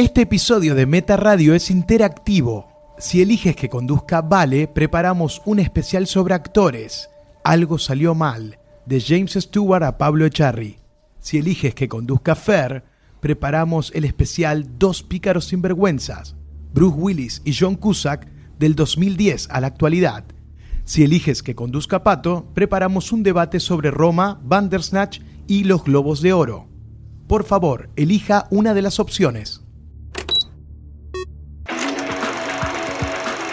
Este episodio de Meta Radio es interactivo. Si eliges que conduzca Vale, preparamos un especial sobre actores. Algo salió mal, de James Stewart a Pablo Echarri. Si eliges que conduzca Fer, preparamos el especial Dos pícaros sinvergüenzas, Bruce Willis y John Cusack del 2010 a la actualidad. Si eliges que conduzca Pato, preparamos un debate sobre Roma, Bandersnatch y los Globos de Oro. Por favor, elija una de las opciones.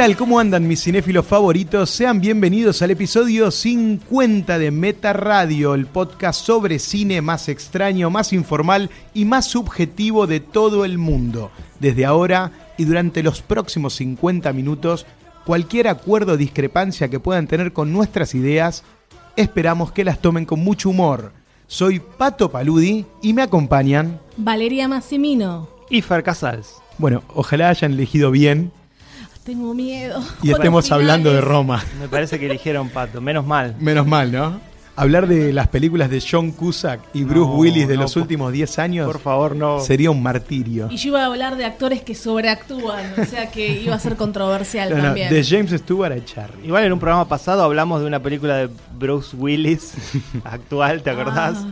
Tal? ¿Cómo andan mis cinéfilos favoritos? Sean bienvenidos al episodio 50 de Meta Radio, el podcast sobre cine más extraño, más informal y más subjetivo de todo el mundo. Desde ahora y durante los próximos 50 minutos, cualquier acuerdo o discrepancia que puedan tener con nuestras ideas, esperamos que las tomen con mucho humor. Soy Pato Paludi y me acompañan. Valeria Massimino. y Fer Casals. Bueno, ojalá hayan elegido bien Tengo miedo. y estemos hablando de. Roma. Me parece que eligieron Pato, menos mal. Menos mal, ¿no? Hablar de las películas de John Cusack y Bruce No, Willis de no, los por- últimos 10 años Por favor, no. sería un martirio. Y yo iba a hablar de actores que sobreactúan, o sea que iba a ser controversial No, no, también. de James Stewart a Charlie. Igual en un programa pasado hablamos de una película de Bruce Willis actual, ¿te acordás? Ah,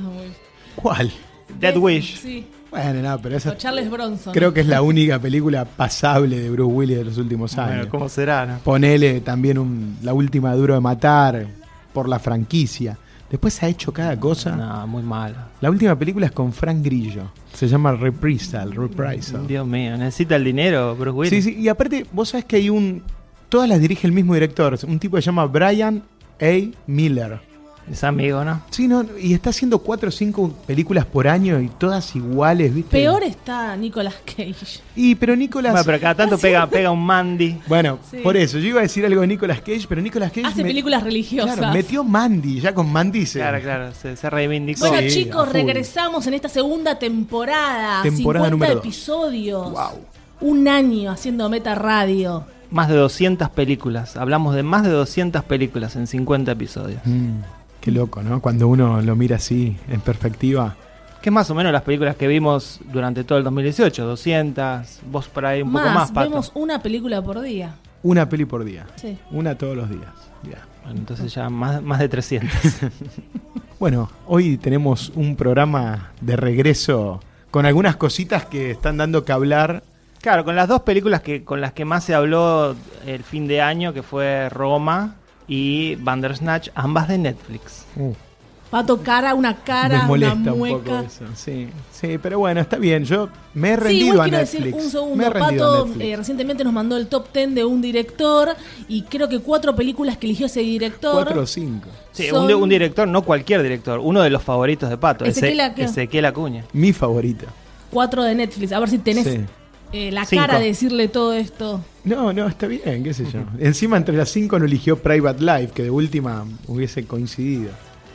¿Cuál? Dead Wish. Sí, Bueno, no, pero o esa Charles Bronson. creo que es la única película pasable de Bruce Willis de los últimos años. Bueno, ¿cómo será? no? Ponele también un- la última Duro de Matar por la franquicia. Después ha hecho cada cosa. No, muy malo. La última película es con Frank Grillo. Se llama Reprisal, Reprisal. Dios mío, necesita el dinero, Bruce Willis. Sí, sí, y aparte, vos sabés que hay un. Todas las dirige el mismo director, un tipo que se llama Brian A. Miller. Es amigo, ¿no? Sí, no, y está haciendo cuatro o cinco películas por año y todas iguales, ¿viste? Peor está Nicolas Cage. Y, pero Nicolas. Bueno, pero cada tanto pega, pega un Mandy. Bueno, Sí. por eso, yo iba a decir algo de Nicolas Cage, pero Nicolas Cage. Hace me- películas religiosas. Claro, metió Mandy, ya con Mandy se. Claro, claro, se, se reivindicó. Bueno, Sí, a chicos, full. regresamos en esta segunda temporada. Temporada 50 número dos. episodios. Wow. Un año haciendo Meta Radio. Más de 200 películas. Hablamos de más de 200 películas en 50 episodios. Mm, qué loco, ¿no? Cuando uno lo mira así, en perspectiva. Que es más o menos las películas que vimos durante todo el 2018. 200, vos por ahí un poco más, Pato. vemos una película por día. Una peli por día. Sí. Una todos los días. Ya. Bueno, entonces ya más, más de 300. Bueno, hoy tenemos un programa de regreso con algunas cositas que están dando que hablar. claro, con las dos películas que con las que más se habló el fin de año, que fue Roma y Bandersnatch, ambas de Netflix. Pato cara, una cara, me molesta una un mueca. poco eso. Sí, sí, pero bueno, está bien. Yo me he Sí, rendido a quiero Netflix. decir un segundo. Pato eh, recientemente nos mandó el top 10 de un director y creo que cuatro películas que eligió ese director. Cuatro o cinco. Sí, Son- un, di- un director, no cualquier director, uno de los favoritos de Pato, Ezequiel Ezequiel Acuña. Mi favorita. Cuatro de Netflix. A ver si tenés Sí. Eh, la Cinco. cara de decirle todo esto. No, no, está bien, qué sé yo. Encima entre las cinco no eligió Private Life, que de última hubiese coincidido.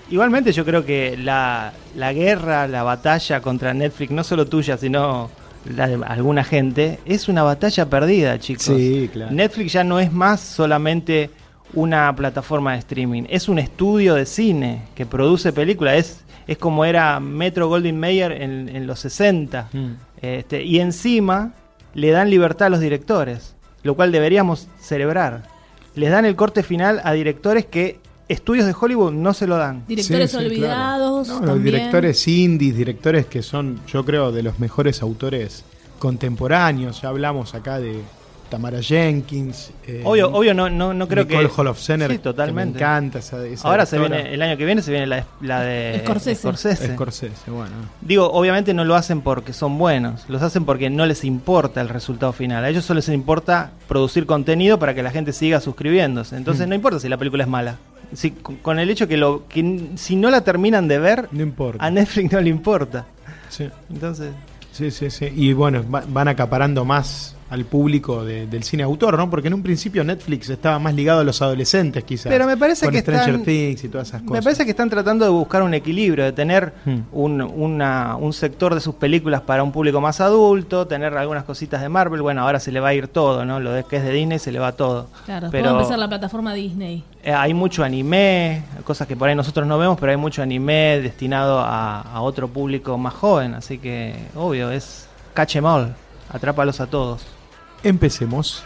Igualmente yo creo que la, la guerra, la batalla contra Netflix, no solo tuya, sino la de alguna gente, es una batalla perdida, chicos. Sí, claro. Netflix ya no es más solamente una plataforma de streaming, es un estudio de cine que produce películas, es, es como era Metro Goldwyn Mayer en, en los 60. Mm. Este, y encima le dan libertad a los directores. lo cual deberíamos celebrar. Les dan el corte final a directores que estudios de Hollywood no se lo dan. Directores Sí, sí, olvidados. claro. No, los directores indies, directores que son, yo creo, de los mejores autores contemporáneos. Ya hablamos acá de Tamara Jenkins. eh, Obvio, obvio no, no, no creo Nicole que... Hall of Center, Sí, que totalmente. me encanta esa, esa Ahora se viene, el año que viene se viene la, la de Scorsese. Scorsese. Scorsese, bueno. Digo, obviamente no lo hacen porque son buenos, los hacen porque no les importa el resultado final. A ellos solo les importa producir contenido para que la gente siga suscribiéndose. Entonces Mm. no importa si la película es mala. Si, con el hecho que, lo, que n- si no la terminan de ver, No importa. a Netflix no le importa. Sí, Entonces, sí, sí, sí. Y bueno, va- van acaparando más al público de- del cine autor, ¿no? Porque en un principio Netflix estaba más ligado a los adolescentes, quizás. Pero me parece con que Stranger están- Things y todas esas cosas. me parece que están tratando de buscar un equilibrio, de tener Hmm. un, una- un sector de sus películas para un público más adulto, tener algunas cositas de Marvel. Bueno, ahora se le va a ir todo, ¿no? Lo de que es de Disney se le va todo. Claro, Pero- puede empezar la plataforma Disney. Eh, hay mucho anime, cosas que por ahí nosotros no vemos, pero hay mucho anime destinado a, a otro público más joven, así que obvio, es catch 'em all, atrápalos a todos. Empecemos.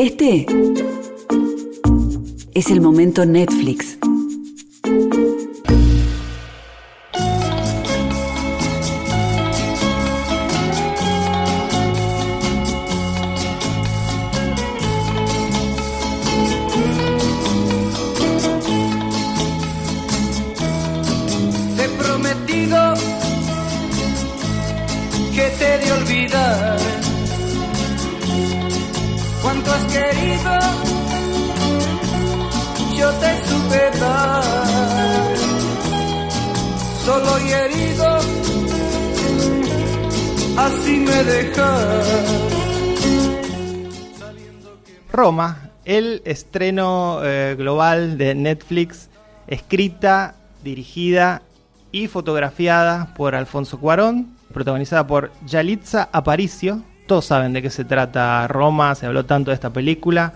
Este es el momento Netflix. El estreno eh, global de Netflix, escrita, dirigida y fotografiada por Alfonso Cuarón, protagonizada por Yalitza Aparicio. Todos saben de qué se trata Roma, se habló tanto de esta película.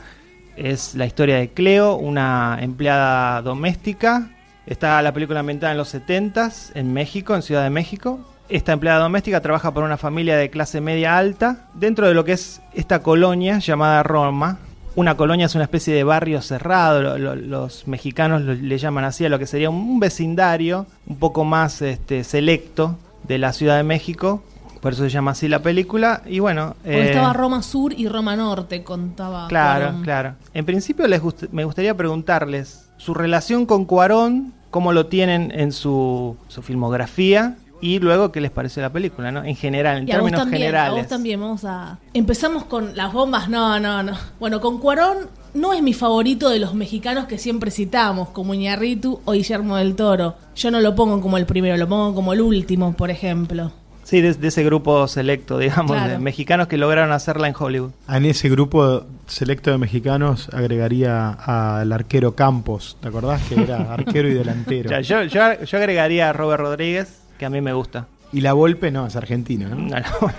Es la historia de Cleo, una empleada doméstica. Está la película ambientada en los 70s en México, en Ciudad de México. Esta empleada doméstica trabaja para una familia de clase media alta dentro de lo que es esta colonia llamada Roma. Una colonia es una especie de barrio cerrado, lo- lo- los mexicanos lo- le llaman así a lo que sería un vecindario un poco más este, selecto de la Ciudad de México. Por eso se llama así la película. Y bueno, eh, estaba Roma Sur y Roma Norte, contaba. Claro, Cuarón. claro. En principio les gust- me gustaría preguntarles su relación con Cuarón, cómo lo tienen en su, su filmografía y luego qué les pareció la película, ¿no? En general, en Y a términos también, a generales. vos también, vamos a... Empezamos con las bombas, no, no, no. Bueno, con Cuarón no es mi favorito de los mexicanos que siempre citamos, como Iñarritu o Guillermo del Toro. Yo no lo pongo como el primero, lo pongo como el último, por ejemplo. Sí, de, de ese grupo selecto, digamos, Claro. de mexicanos que lograron hacerla en Hollywood. En ese grupo selecto de mexicanos agregaría al arquero Campos, ¿te acordás? Que era arquero y delantero. Ya, yo, yo, yo agregaría a Robert Rodríguez, que a mí me gusta. Y la Volpe no, es argentino, ¿no? No, no,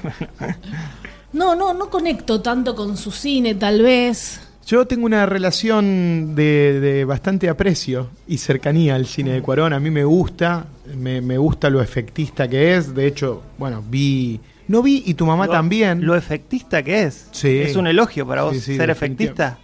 No, no, no conecto tanto con su cine, tal vez. Yo tengo una relación de, de bastante aprecio y cercanía al cine de Cuarón. A mí me gusta, me, me gusta lo efectista que es. De hecho, bueno, vi... No vi y tu mamá Lo- también. Lo efectista que es. Sí. Es un elogio para vos Sí, sí, ser efectista.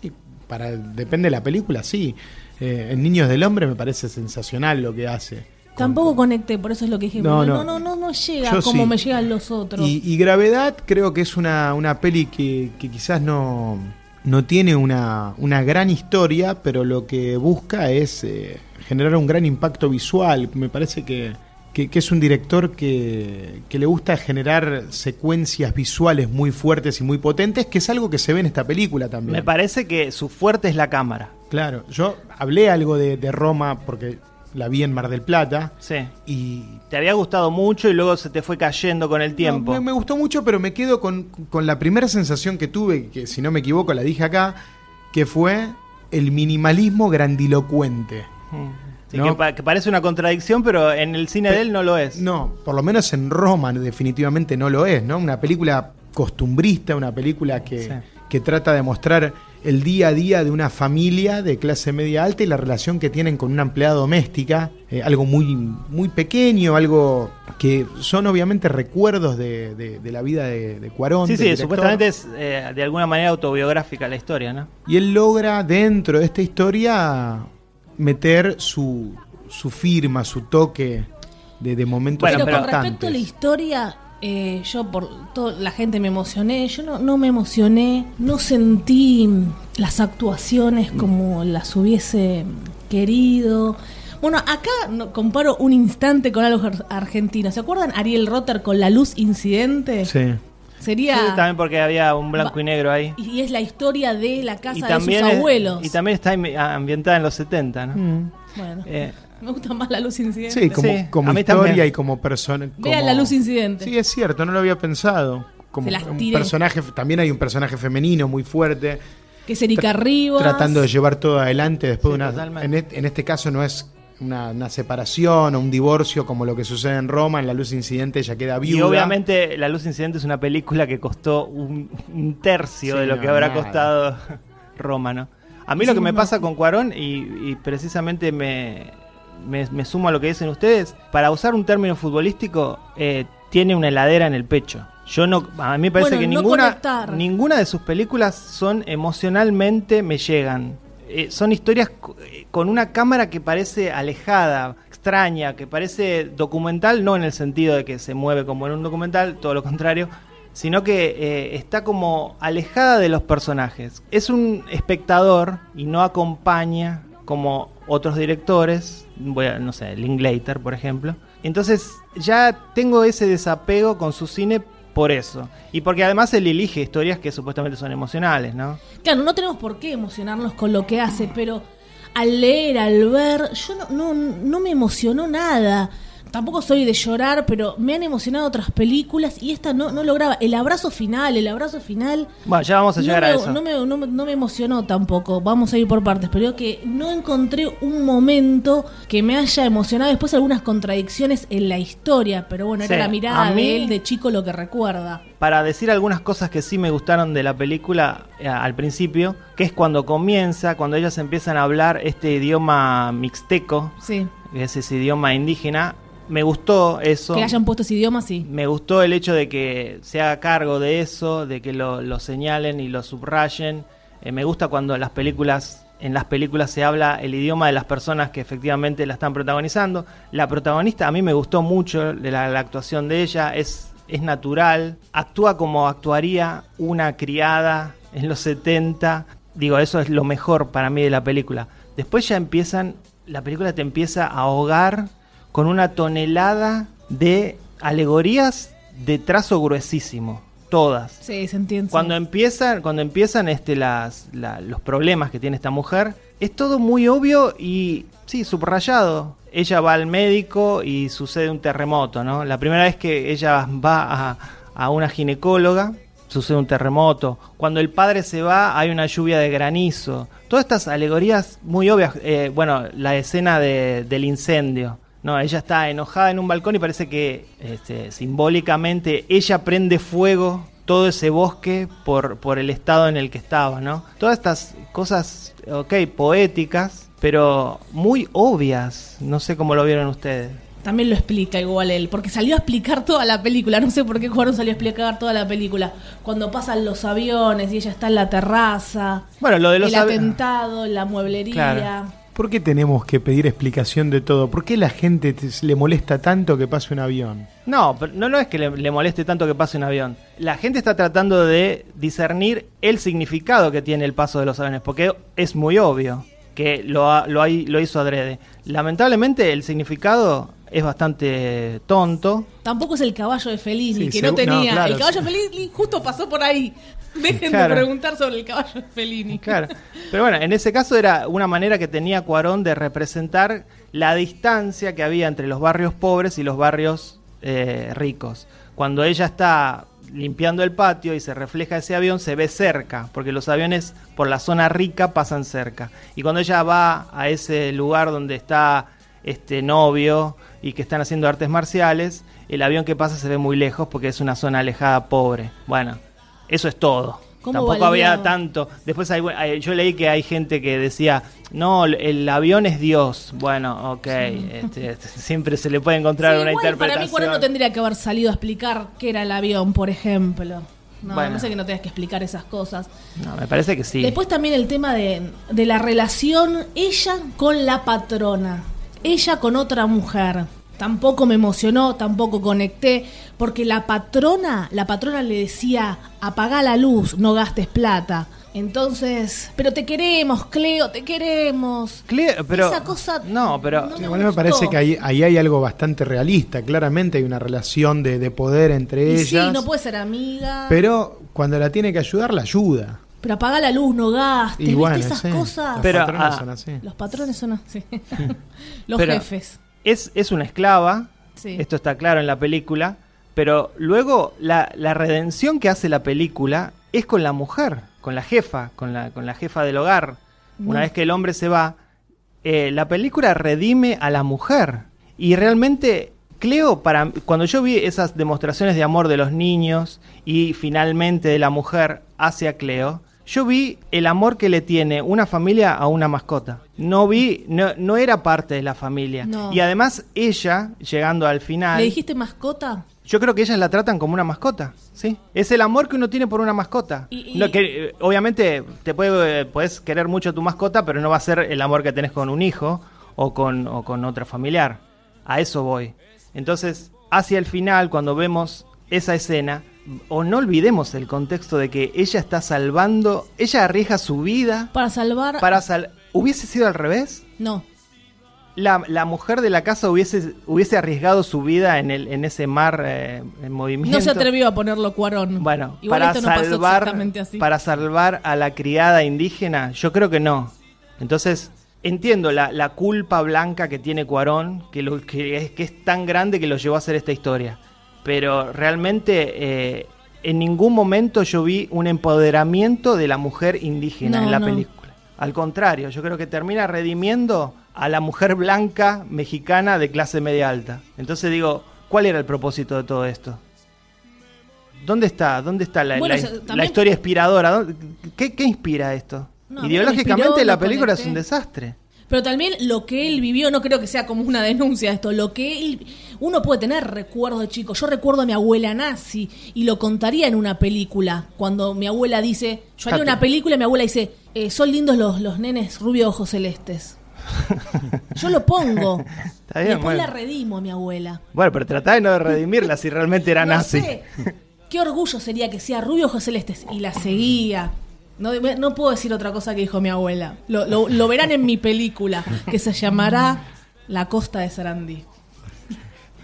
Y para, depende de la película, sí. Eh, en Niños del Hombre me parece sensacional lo que hace. Tampoco conecté, por eso es lo que dije. No, No, no. no, no, no, llega Yo como sí. me llegan los otros. Y, y Gravedad creo que es una, una peli que, que quizás no, no tiene una, una gran historia, pero lo que busca es eh, generar un gran impacto visual. Me parece que, que- que es un director que, que le gusta generar secuencias visuales muy fuertes y muy potentes, que es algo que se ve en esta película también. Me parece que su fuerte es la cámara. Claro, yo hablé algo de, de Roma porque la vi en Mar del Plata Sí. y Te había gustado mucho y luego se te fue cayendo con el tiempo. No, me, me gustó mucho, pero me quedo con, con la primera sensación que tuve, que si no me equivoco la dije acá, que fue el minimalismo grandilocuente. Mm. Sí, No. que, pa- que parece una contradicción, pero en el cine de él no lo es. No, por lo menos en Roma definitivamente no lo es, ¿no? Una película costumbrista, una película que, Sí. que trata de mostrar el día a día de una familia de clase media alta y la relación que tienen con una empleada doméstica, eh, algo muy, muy pequeño, algo que son obviamente recuerdos de, de- de la vida de, de Cuarón. Sí, sí, director. supuestamente es eh, de alguna manera autobiográfica la historia, ¿no? Y él logra dentro de esta historia meter su, su firma, su toque de, de momentos Bueno, pero, pero- con respecto a la historia, eh, yo por toda la gente me emocioné, yo no, no me emocioné, no sentí las actuaciones como las hubiese querido. Bueno, acá comparo un instante con algo ar- argentino. ¿Se acuerdan Ariel Rotter con la luz incidente? Sí. Sería... Sí, también porque había un blanco y negro ahí. y es la historia de la casa Y de sus es- abuelos. y también está am- ambientada en los 70, ¿no? Mm. Bueno, Eh, me gusta más la luz incidente. Sí, como, Sí, como historia también. y como persona. Vean como- la luz incidente. Sí, es cierto, no lo había pensado. Como un personaje, también hay un personaje femenino muy fuerte, que es Erika Rivas. tratando de llevar todo adelante después Sí, de una. totalmente. En, et- en este caso no es una, una separación o un divorcio como lo que sucede en Roma, en la luz incidente ella queda viuda. y obviamente La Luz Incidente es una película que costó un, un tercio Sí, de lo no, que habrá nada. costado Roma, ¿no? A mí lo que me pasa con Cuarón, y, y precisamente me, me, me sumo a lo que dicen ustedes, para usar un término futbolístico, eh, tiene una heladera en el pecho. Yo no, a mí me parece Bueno, que no ninguna, conectar. ninguna de sus películas son emocionalmente me llegan. Eh, son historias eh, con una cámara que parece alejada, extraña, que parece documental, no en el sentido de que se mueve como en un documental, todo lo contrario, sino que eh, está como alejada de los personajes. Es un espectador y no acompaña como otros directores, voy no sé, Linklater, por ejemplo. Entonces ya tengo ese desapego con su cine por eso. Y porque además él elige historias que supuestamente son emocionales, ¿no? Claro, no tenemos por qué emocionarnos con lo que hace, pero al leer, al ver, yo no, no, no me emocionó nada. Tampoco soy de llorar, pero me han emocionado otras películas y esta no, no lograba. El abrazo final, el abrazo final. Bueno, ya vamos a llegar no a eso. No me, no me- no me emocionó tampoco. Vamos a ir por partes, pero digo que no encontré un momento que me haya emocionado. Después algunas contradicciones en la historia, pero bueno, Sí, era la mirada mí- de él de chico lo que recuerda. para decir algunas cosas que sí me gustaron de la película eh, al principio, que es cuando comienza, cuando ellas empiezan a hablar este idioma mixteco, Sí. que es ese idioma indígena, me gustó eso. Que hayan puesto ese idioma, sí. Me gustó el hecho de que se haga cargo de eso, de que lo, lo señalen y lo subrayen. Eh, me gusta cuando las películas, en las películas se habla el idioma de las personas que efectivamente la están protagonizando. La protagonista a mí me gustó mucho de la, la actuación de ella, es, es natural, actúa como actuaría una criada en los 70. Digo, eso es lo mejor para mí de la película. Después ya empiezan, la película te empieza a ahogar con una tonelada de alegorías de trazo gruesísimo, todas. Sí, se entiende. Cuando empiezan, cuando empiezan este, las, la- los problemas que tiene esta mujer, es todo muy obvio y sí, subrayado. Ella va al médico y sucede un terremoto, ¿no? La primera vez que ella va a, a una ginecóloga, sucede un terremoto. Cuando el padre se va, hay una lluvia de granizo. Todas estas alegorías muy obvias. Eh, bueno, la escena de- del incendio. No, ella está enojada en un balcón y parece que este, simbólicamente ella prende fuego todo ese bosque por, por el estado en el que estaba, ¿no? Todas estas cosas, ok, poéticas, pero muy obvias. No sé cómo lo vieron ustedes. También lo explica igual él, porque salió a explicar toda la película. No sé por qué Cuarón salió a explicar toda la película. Cuando pasan los aviones y ella está en la terraza. Bueno, lo de los el atentado, la mueblería. Claro. ¿Por qué tenemos que pedir explicación de todo? ¿Por qué la gente te- le molesta tanto que pase un avión? No, pero no, no es que le, le moleste tanto que pase un avión. La gente está tratando de discernir el significado que tiene el paso de los aviones, porque es muy obvio que lo, ha- lo, hay- lo hizo adrede. Lamentablemente el significado es bastante tonto. Tampoco es el caballo de Fellini, Sí, que no tenía. no, claro, el caballo de Fellini justo pasó por ahí. Dejen Claro. de preguntar sobre el caballo de Fellini. Claro. Pero bueno, en ese caso era una manera que tenía Cuarón de representar la distancia que había entre los barrios pobres y los barrios eh, ricos. Cuando ella está limpiando el patio y se refleja ese avión, se ve cerca, porque los aviones por la zona rica pasan cerca. Y cuando ella va a ese lugar donde está este novio y que están haciendo artes marciales, el avión que pasa se ve muy lejos porque es una zona alejada pobre. Bueno, eso es todo. ¿Cómo Tampoco había tanto. Después hay- hay- yo leí que hay gente que decía, no, el avión es Dios. Bueno, ok, este, este, siempre se le puede encontrar Sí, una igual interpretación. Para mí, Cuarón no tendría que haber salido a explicar qué era el avión, por ejemplo. No, Bueno. no sé que no tengas que explicar esas cosas. No, me parece que sí. Después también el tema de, de la relación ella con la patrona, ella con otra mujer. Tampoco me emocionó, tampoco conecté, porque la patrona, la patrona le decía, apagá la luz, no gastes plata. Entonces, pero te queremos, Cleo, te queremos. Cle- pero, Esa cosa No, pero... no Sí, me igual me gustó. parece que ahí, ahí hay algo bastante realista. Claramente hay una relación de, de poder entre Y sí, ellas. no puede ser amiga. Pero cuando la tiene que ayudar, la ayuda. Pero apagá la luz, no gastes, Y ¿viste bueno, esas sí, cosas? Los Pero, patrones ah, son así. Los patrones son así. Los Pero- jefes. Es, es una esclava, Sí. esto está claro en la película, pero luego la, la redención que hace la película es con la mujer, con la jefa, con la, con la jefa del hogar. Una vez que el hombre se va, eh, la película redime a la mujer. Y realmente, Cleo, para, cuando yo vi esas demostraciones de amor de los niños y finalmente de la mujer hacia Cleo, yo vi el amor que le tiene una familia a una mascota. No vi, no, no era parte de la familia. No. Y además ella, llegando al final, ¿Le dijiste mascota? yo creo que ellas la tratan como una mascota, ¿sí? Es el amor que uno tiene por una mascota. Y- y- No, que, eh, obviamente te puede, puedes querer mucho a tu mascota, pero no va a ser el amor que tenés con un hijo o con, o con otra familiar. A eso voy. Entonces, hacia el final, cuando vemos esa escena, o no olvidemos el contexto de que ella está salvando, ella arriesga su vida Para salvar. para sal... ¿Hubiese sido al revés? No. la, la mujer de la casa hubiese, hubiese arriesgado su vida en, el, en ese mar eh, en movimiento. No se atrevió a ponerlo Cuarón. Bueno, Igual para esto no pasó salvar, exactamente así. para salvar a la criada indígena, yo creo que no. Entonces, entiendo la, la culpa blanca que tiene Cuarón, que, lo, que, es, que es tan grande que lo llevó a hacer esta historia. Pero realmente eh, en ningún momento yo vi un empoderamiento de la mujer indígena No, en la no. película. Al contrario, yo creo que termina redimiendo a la mujer blanca mexicana de clase media alta. Entonces digo, ¿cuál era el propósito de todo esto? ¿Dónde está? ¿Dónde está la, Bueno, la- historia inspiradora? ¿Dónde- ¿Qué, qué inspira esto? No, Ideológicamente inspiró, la película es un desastre. Pero también lo que él vivió, no creo que sea como una denuncia esto, lo que él, uno puede tener recuerdos de chico. Yo recuerdo a mi abuela nazi y lo contaría en una película. Cuando mi abuela dice, yo haría una película y mi abuela dice, eh, son lindos los, los nenes rubio ojos celestes. Yo lo pongo. Está bien, Después bueno. la redimo a mi abuela. Bueno, pero tratá de no redimirla si realmente era No nazi. sé. Qué orgullo sería que sea rubio ojos celestes. Y la seguía. No, puedo decir otra cosa que dijo mi abuela. Lo, lo- lo verán en mi película, que se llamará La Costa de Sarandí.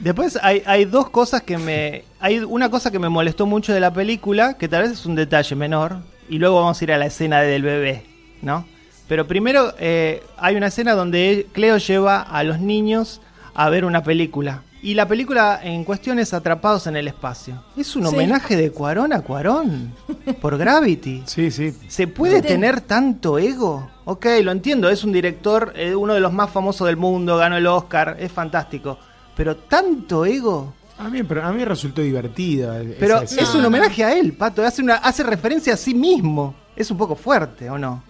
Después hay, hay dos cosas que me... Hay una cosa que me molestó mucho de la película, que tal vez es un detalle menor, y luego vamos a ir a la escena del bebé, ¿no? Pero primero eh, hay una escena donde Cleo lleva a los niños a ver una película. Y la película en cuestión es Atrapados en el Espacio. Es un Sí. homenaje de Cuarón a Cuarón, por Gravity. Sí, sí. ¿Se puede Sí. tener tanto ego? Ok, lo entiendo, es un director, eh, uno de los más famosos del mundo, ganó el Oscar, es fantástico. Pero tanto ego. A mí, pero a mí resultó divertida. Pero esa es un homenaje a él, Pato, hace, una, hace referencia a sí mismo. Es un poco fuerte, ¿o no?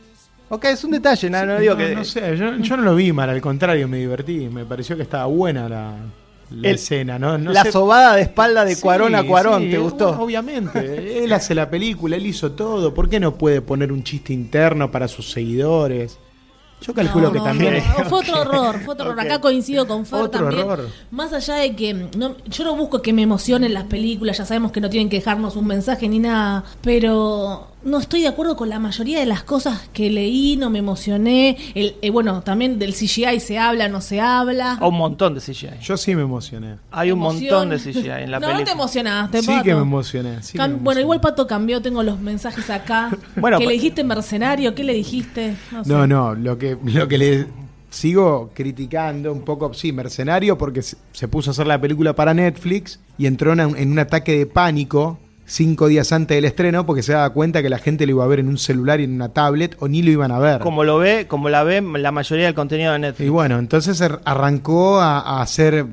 Ok, es un detalle, no, no digo no, que... no sé, yo, yo no lo vi mal, al contrario, me divertí. Me pareció que estaba buena la, la El- escena. No, no la sé- sobada de espalda de Sí, Cuarón a Cuarón, sí, ¿te gustó? bueno, obviamente. Él hace la película, él hizo todo. ¿Por qué no puede poner un chiste interno para sus seguidores? Yo calculo No, que no, también. no, Fue otro horror, fue otro horror. Acá coincido con Fer Otro también. horror. Más allá de que no, yo no busco que me emocionen las películas, ya sabemos que no tienen que dejarnos un mensaje ni nada, pero no estoy de acuerdo con la mayoría de las cosas que leí, no me emocioné. El, eh, bueno, también del CGI se habla, no se habla. O un montón de CGI. Yo sí me emocioné. Hay un Emoción. montón de CGI en la no, película. no te emocionaste, sí Pato. que me emocioné. sí que Cam- me bueno, emocioné. igual Pato cambió, tengo los mensajes acá. Bueno, ¿Qué pa- le dijiste mercenario? ¿Qué le dijiste? No, sé. No, no, lo que, lo que le sigo criticando un poco, sí, mercenario, porque se, puso a hacer la película para Netflix y entró en un, en un ataque de pánico cinco días antes del estreno porque se daba cuenta que la gente lo iba a ver en un celular y en una tablet o ni lo iban a ver. Como lo ve, como la ve la mayoría del contenido de Netflix. Y bueno, entonces ar- arrancó a, a hacer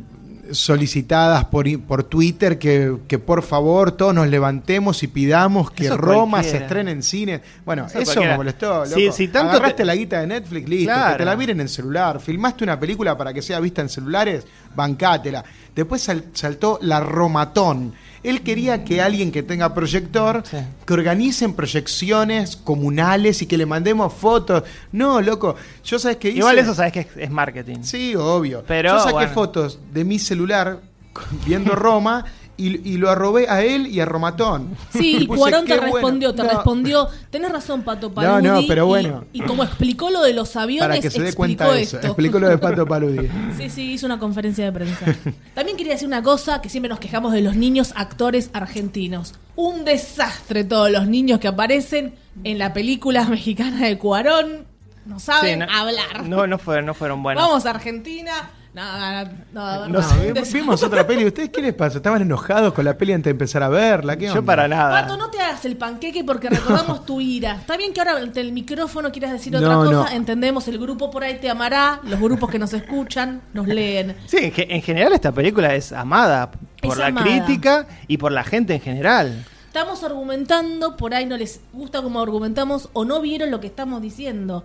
solicitadas por, por Twitter que, que por favor todos nos levantemos y pidamos que Eso Roma se estrene en cine. Bueno, Eso eso, me molestó. Si tanto Agarraste te- la guita de Netflix, listo, Claro. que te la miren en celular. Filmaste una película para que sea vista en celulares, bancátela. Después sal- saltó la Romatón. Él quería que alguien que tenga proyector, Sí. que organicen proyecciones comunales y que le mandemos fotos. No, loco, yo sabes que Igual eso sabes que es, es marketing. Sí, obvio. Pero, Yo saqué bueno. fotos de mi celular viendo Roma y, y lo arrobé a él y a Romatón. Sí, y Puse, Cuarón te "Qué bueno". respondió, te No, respondió. Tenés razón, Pato No, Paludi. no, pero y- bueno. Y, como explicó lo de los aviones, Para que se dé explicó cuenta de eso. Explicó lo de Pato Paludi. Sí, sí, hizo una conferencia de prensa. También quería decir una cosa, que siempre nos quejamos de los niños actores argentinos. Un desastre todos los niños que aparecen en la película mexicana de Cuarón. No saben Sí, no- hablar. No, no fueron, no fueron buenos. Vamos a Argentina. No, no, no, no, No, no, vi- vimos otra peli. ¿Ustedes qué les pasa? ¿Estaban enojados con la peli antes de empezar a verla? ¿Qué Yo onda? para nada. Pato, no te hagas el panqueque porque recordamos tu ira. Está bien que ahora ante el micrófono quieras decir otra No, cosa. no. Entendemos, el grupo por ahí te amará. Los grupos que nos escuchan nos leen. Sí, en, ge- en general esta película es amada por Es la amada. crítica y por la gente en general. Estamos argumentando, por ahí no les gusta como argumentamos o no vieron lo que estamos diciendo.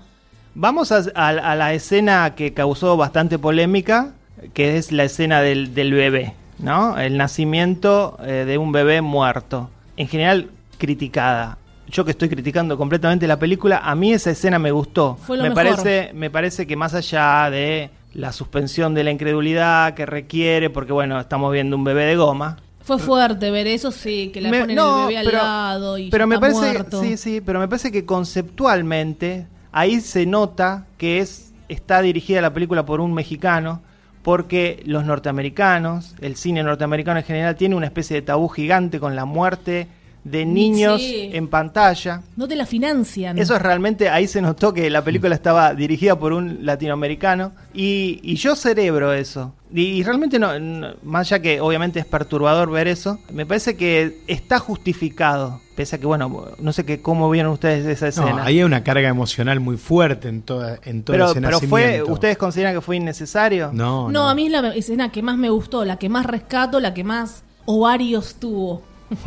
Vamos a, a- a la escena que causó bastante polémica, que es la escena del, del bebé, ¿no? El nacimiento eh, de un bebé muerto. En general, criticada. Yo que estoy criticando completamente la película, a mí esa escena me gustó. Fue lo me mejor. parece, me parece que más allá de la suspensión de la incredulidad que requiere, porque bueno, estamos viendo un bebé de goma. Fue fuerte ver eso, sí, que Me- ponen no, el bebé al pero- lado y pero me está parece muerto. sí sí pero me parece que conceptualmente ahí se nota que es está dirigida la película por un mexicano porque los norteamericanos el cine norteamericano en general tiene una especie de tabú gigante con la muerte de niños Sí. en pantalla No te la financian. eso es realmente, ahí se notó que la película estaba dirigida por un latinoamericano y, y yo cerebro eso. Y, y realmente no, no- más allá que obviamente es perturbador ver eso, me parece que está justificado. Pese a que, bueno, no sé que, cómo vieron ustedes esa No, escena. ahí hay una carga emocional muy fuerte en, toda, en todo pero, ese pero fue. ¿ustedes consideran que fue innecesario? No, no, a mí es la escena que más me gustó, la que más rescato, la que más ovarios tuvo.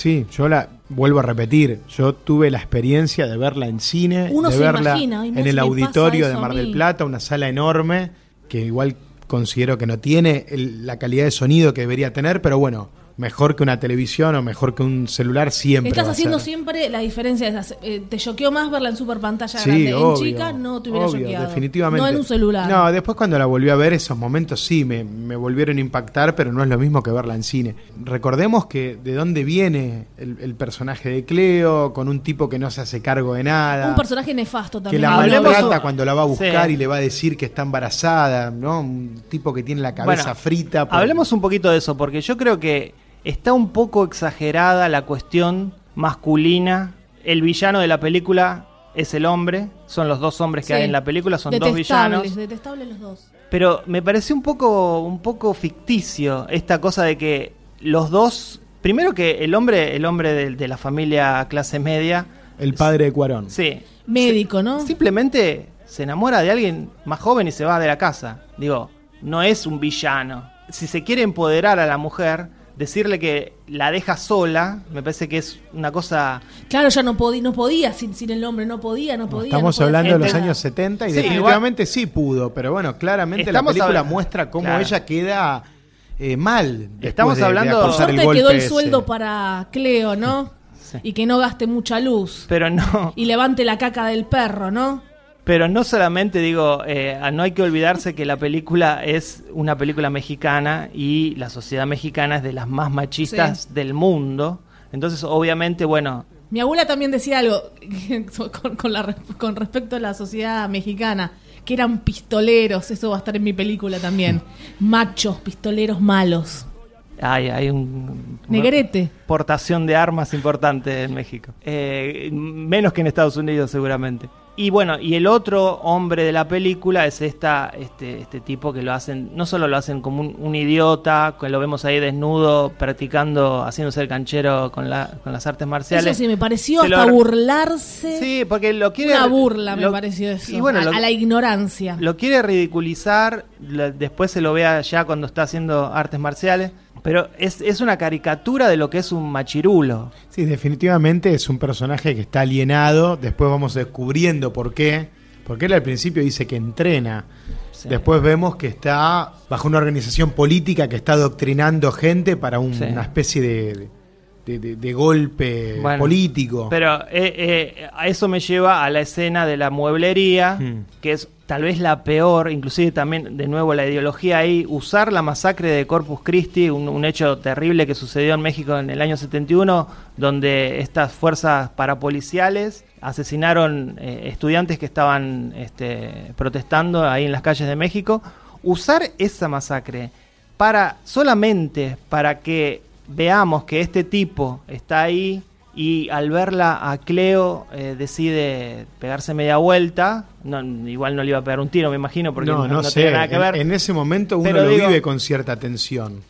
Sí, yo la vuelvo a repetir. Yo tuve la experiencia de verla en cine, Uno de se verla imagina, en el auditorio de Mar del. Plata, una sala enorme que igual considero que no tiene el- la calidad de sonido que debería tener, pero bueno, mejor que una televisión o mejor que un celular siempre. Estás haciendo ser. siempre la diferencia. de esas- eh, te choqueó más verla en super pantalla Sí, grande. obvio, en chica no te hubiera obvio, choqueado. definitivamente. No en un celular. No, después cuando la volví a ver, esos momentos sí me, me volvieron a impactar, pero no es lo mismo que verla en cine. Recordemos que de dónde viene el, el personaje de Cleo, con un tipo que no se hace cargo de nada. un personaje nefasto que también. la Hablemos- maltrata cuando la va a buscar Sí. y le va a decir que está embarazada, ¿no? Un tipo que tiene la cabeza Bueno, frita. por- Hablemos un poquito de eso, porque yo creo que está un poco exagerada la cuestión masculina. El villano de la película es el hombre, son los dos hombres que Sí. hay en la película, son dos villanos. Detestables los dos. Pero me pareció un poco, un poco ficticio esta cosa de que los dos. Primero que el hombre, el hombre de, de la familia clase media. El padre de Cuarón. Sí. Médico, ¿no? Simplemente se enamora de alguien más joven y se va de la casa. Digo, no es un villano. Si se quiere empoderar a la mujer, decirle que la deja sola, me parece que es una cosa. Claro, ya no, podía, no podía sin, sin el hombre, no podía, no podía. Estamos no podía hablando de los años nada. 70 y Sí, definitivamente sí pudo, pero bueno, claramente Estamos la película muestra cómo Claro. ella queda eh, mal. Estamos de- de hablando- Por acusar suerte el quedó el ese. sueldo para Cleo, ¿no? Sí. Y que no gaste mucha luz. Pero no. Y levante la caca del perro, ¿no? Pero no solamente digo, eh, no hay que olvidarse que la película es una película mexicana y la sociedad mexicana es de las más machistas Sí. del mundo. Entonces, obviamente, bueno, Mi abuela también decía algo con, con la- con respecto a la sociedad mexicana, que eran pistoleros, eso va a estar en mi película también. Machos, pistoleros malos. Hay, hay un... Negrete. Portación de armas importante en México. Eh, menos que en Estados Unidos, seguramente. Y bueno, y el otro hombre de la película es esta, este, este tipo que lo hacen, no solo lo hacen como un, un idiota, que lo vemos ahí desnudo, practicando, haciéndose el canchero con, la, con las artes marciales. Eso sí, me pareció lo hasta ar- burlarse. Sí, porque lo quiere. Una burla me pareció eso. Y bueno, a, lo, a la ignorancia. lo quiere ridiculizar, después se lo vea ya cuando está haciendo artes marciales. Pero es, es una caricatura de lo que es un machirulo. Sí, definitivamente es un personaje que está alienado. Después vamos descubriendo por qué. Porque él al principio dice que entrena. Sí. Después vemos que está bajo una organización política que está adoctrinando gente para un- Sí. una especie de, de- de- de golpe Bueno, político. Pero eh, eh, a eso me lleva a la escena de la mueblería, Hmm. que es tal vez la peor, inclusive también de nuevo la ideología ahí, usar la masacre de Corpus Christi, un, un hecho terrible que sucedió en México en el año 71, donde estas fuerzas parapoliciales asesinaron eh, estudiantes que estaban este, protestando ahí en las calles de México, usar esa masacre para solamente para que veamos que este tipo está ahí y al verla a Cleo eh, decide pegarse media vuelta. No, igual no le iba a pegar un tiro, me imagino, porque no, no, no, no sé. tiene nada que ver. En, ese momento uno Pero lo digo- vive con cierta tensión.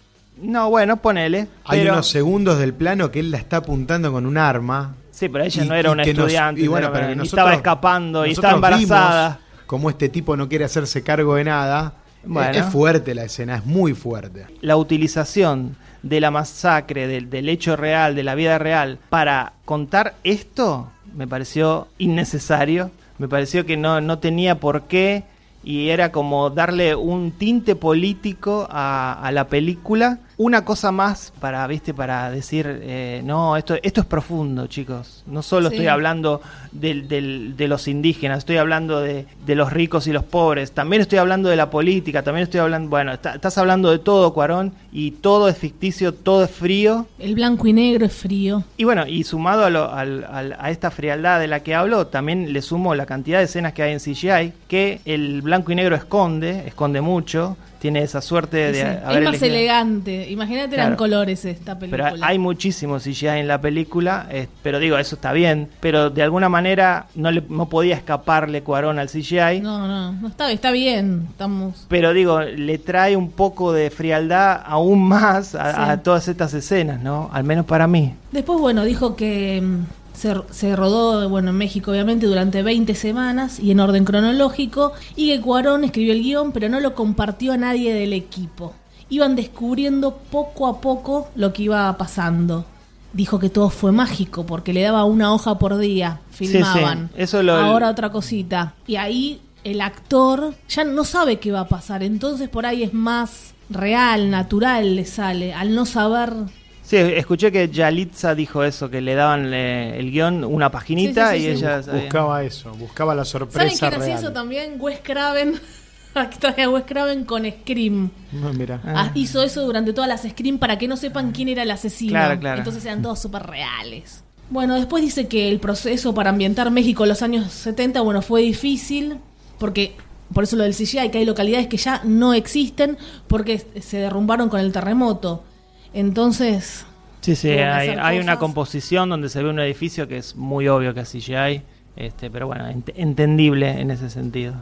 No, bueno, ponele. Hay pero- unos segundos del plano que él la está apuntando con un arma. Sí, pero ella y- no era una nos- estudiante, y bueno, pero nosotros- estaba escapando y estaba embarazada. Como este tipo no quiere hacerse cargo de nada. Bueno. Es, es fuerte la escena, es muy fuerte. la utilización de la masacre, del, del hecho real, de la vida real, para contar esto, me pareció innecesario, me pareció que no, no tenía por qué y era como darle un tinte político a, a la película. Una cosa más para, viste, para decir, eh, no, esto, esto es profundo, chicos. No solo Sí. estoy hablando del- del- de los indígenas, estoy hablando de, de los ricos y los pobres, también estoy hablando de la política, también estoy hablando, bueno, está- estás hablando de todo, Cuarón, y todo es ficticio, todo es frío. El blanco y negro es frío. Y bueno, y sumado a, lo- al- al- a esta frialdad de la que hablo, también le sumo la cantidad de escenas que hay en CGI, que el blanco y negro esconde, esconde mucho, tiene esa suerte de haber es más elegido- Imagínate, Claro. eran colores esta Pero película. hay muchísimo CGI en la película, eh, pero digo, eso está bien. Pero de alguna manera no, le, no podía escaparle Cuarón al CGI. No, no, no está, está bien. Estamos. Pero digo, le trae un poco de frialdad aún más a, Sí. a todas estas escenas, ¿no? Al menos para mí. Después, bueno, dijo que se, se rodó, bueno, en México obviamente durante 20 semanas y en orden cronológico y que Cuarón escribió el guion pero no lo compartió a nadie del equipo. Iban descubriendo poco a poco lo que iba pasando. Dijo que todo fue mágico porque le daba una hoja por día, Sí, filmaban. sí, eso lo- Ahora otra cosita. Y ahí el actor ya no sabe qué va a pasar, entonces por ahí es más real, natural le sale, al no saber Sí, escuché que Yalitza dijo eso, que le daban eh, el guion una paginita Sí, sí, sí, y sí. ella... sabía. Buscaba eso, buscaba la ¿Saben sorpresa quién hacía eso también? Wes Craven. Aquí traje a Wes Craven con Scream. No, mira. Ah, hizo eso durante todas las Scream para que no sepan quién era el asesino. Claro, claro. Entonces eran todos súper reales. Bueno, después dice que el proceso para ambientar México en los años 70, bueno, fue difícil. Porque, por eso lo del CGI, que hay localidades que ya no existen porque se derrumbaron con el terremoto. Entonces, Sí, sí, hay, una composición donde se ve un edificio que es muy obvio que es CGI, este, pero bueno, ent- entendible en ese sentido.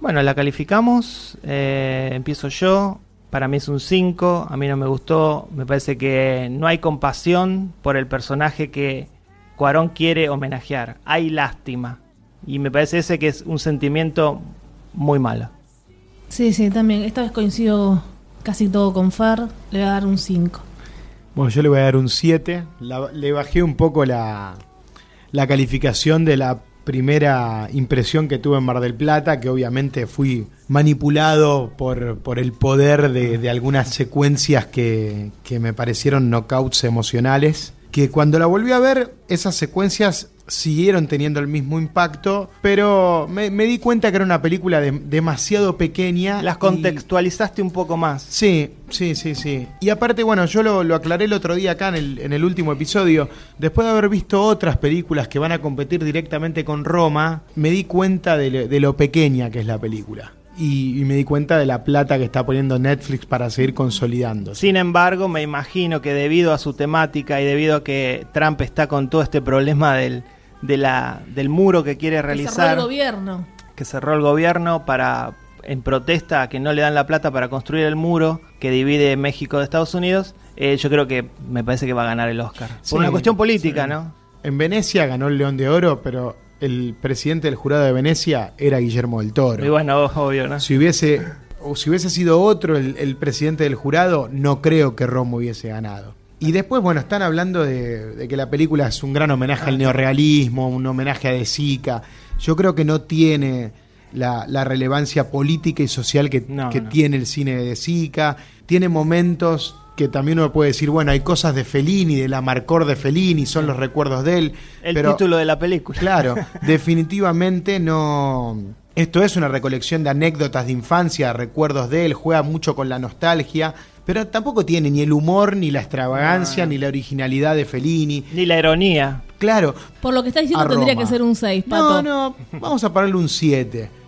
Bueno, la calificamos, eh, empiezo yo, para mí es un 5, a mí no me gustó, me parece que no hay compasión por el personaje que Cuarón quiere homenajear, hay lástima, y me parece ese que es un sentimiento muy malo. sí, sí, también. Esta vez coincido casi todo con Fer. Le voy a dar un 5. Bueno, yo le voy a dar un 7. La- le bajé un poco la, la calificación de la primera impresión que tuve en Mar del Plata, que obviamente fui manipulado por, por el poder de, de algunas secuencias que, que me parecieron knockouts emocionales. Que cuando la volví a ver, esas secuencias siguieron teniendo el mismo impacto, pero me, me di cuenta que era una película de- demasiado pequeña. Las y- contextualizaste un poco más. Sí, sí, sí, sí. Y aparte, bueno, yo lo, lo aclaré el otro día acá en el, en el último episodio. Después de haber visto otras películas que van a competir directamente con Roma, me di cuenta de lo pequeña que es la película. Y, y me di cuenta de la plata que está poniendo Netflix para seguir consolidando. Sin embargo, me imagino que debido a su temática y debido a que Trump está con todo este problema del, de la, del muro que quiere Que cerró realizar, el gobierno. que cerró el gobierno para en protesta a que no le dan la plata para construir el muro que divide México de Estados Unidos, eh, yo creo que me parece que va a ganar el Oscar. Sí, Por una cuestión política, sí. ¿no? En Venecia ganó el León de Oro, pero el presidente del jurado de Venecia era Guillermo del Toro. Y bueno, obvio, ¿no? Si hubiese, o si hubiese sido otro el, el presidente del jurado, no creo que Romo hubiese ganado. Y después, bueno, están hablando de, de que la película es un gran homenaje al neorrealismo, un homenaje a De Sica. Yo creo que no tiene la, la relevancia política y social que, No, que no. tiene el cine de De Sica. Tiene momentos que también uno puede decir, bueno, hay cosas de Fellini, de la Marcor de Fellini, son los recuerdos de él. El pero- título de la película. Claro, definitivamente no. Esto es una recolección de anécdotas de infancia, recuerdos de él, juega mucho con la nostalgia, pero tampoco tiene ni el humor, ni la extravagancia, ni la originalidad de Fellini. Ni la ironía. Claro. Por lo que está diciendo tendría que ser un 6, Pato. No, no, vamos a ponerle un 7.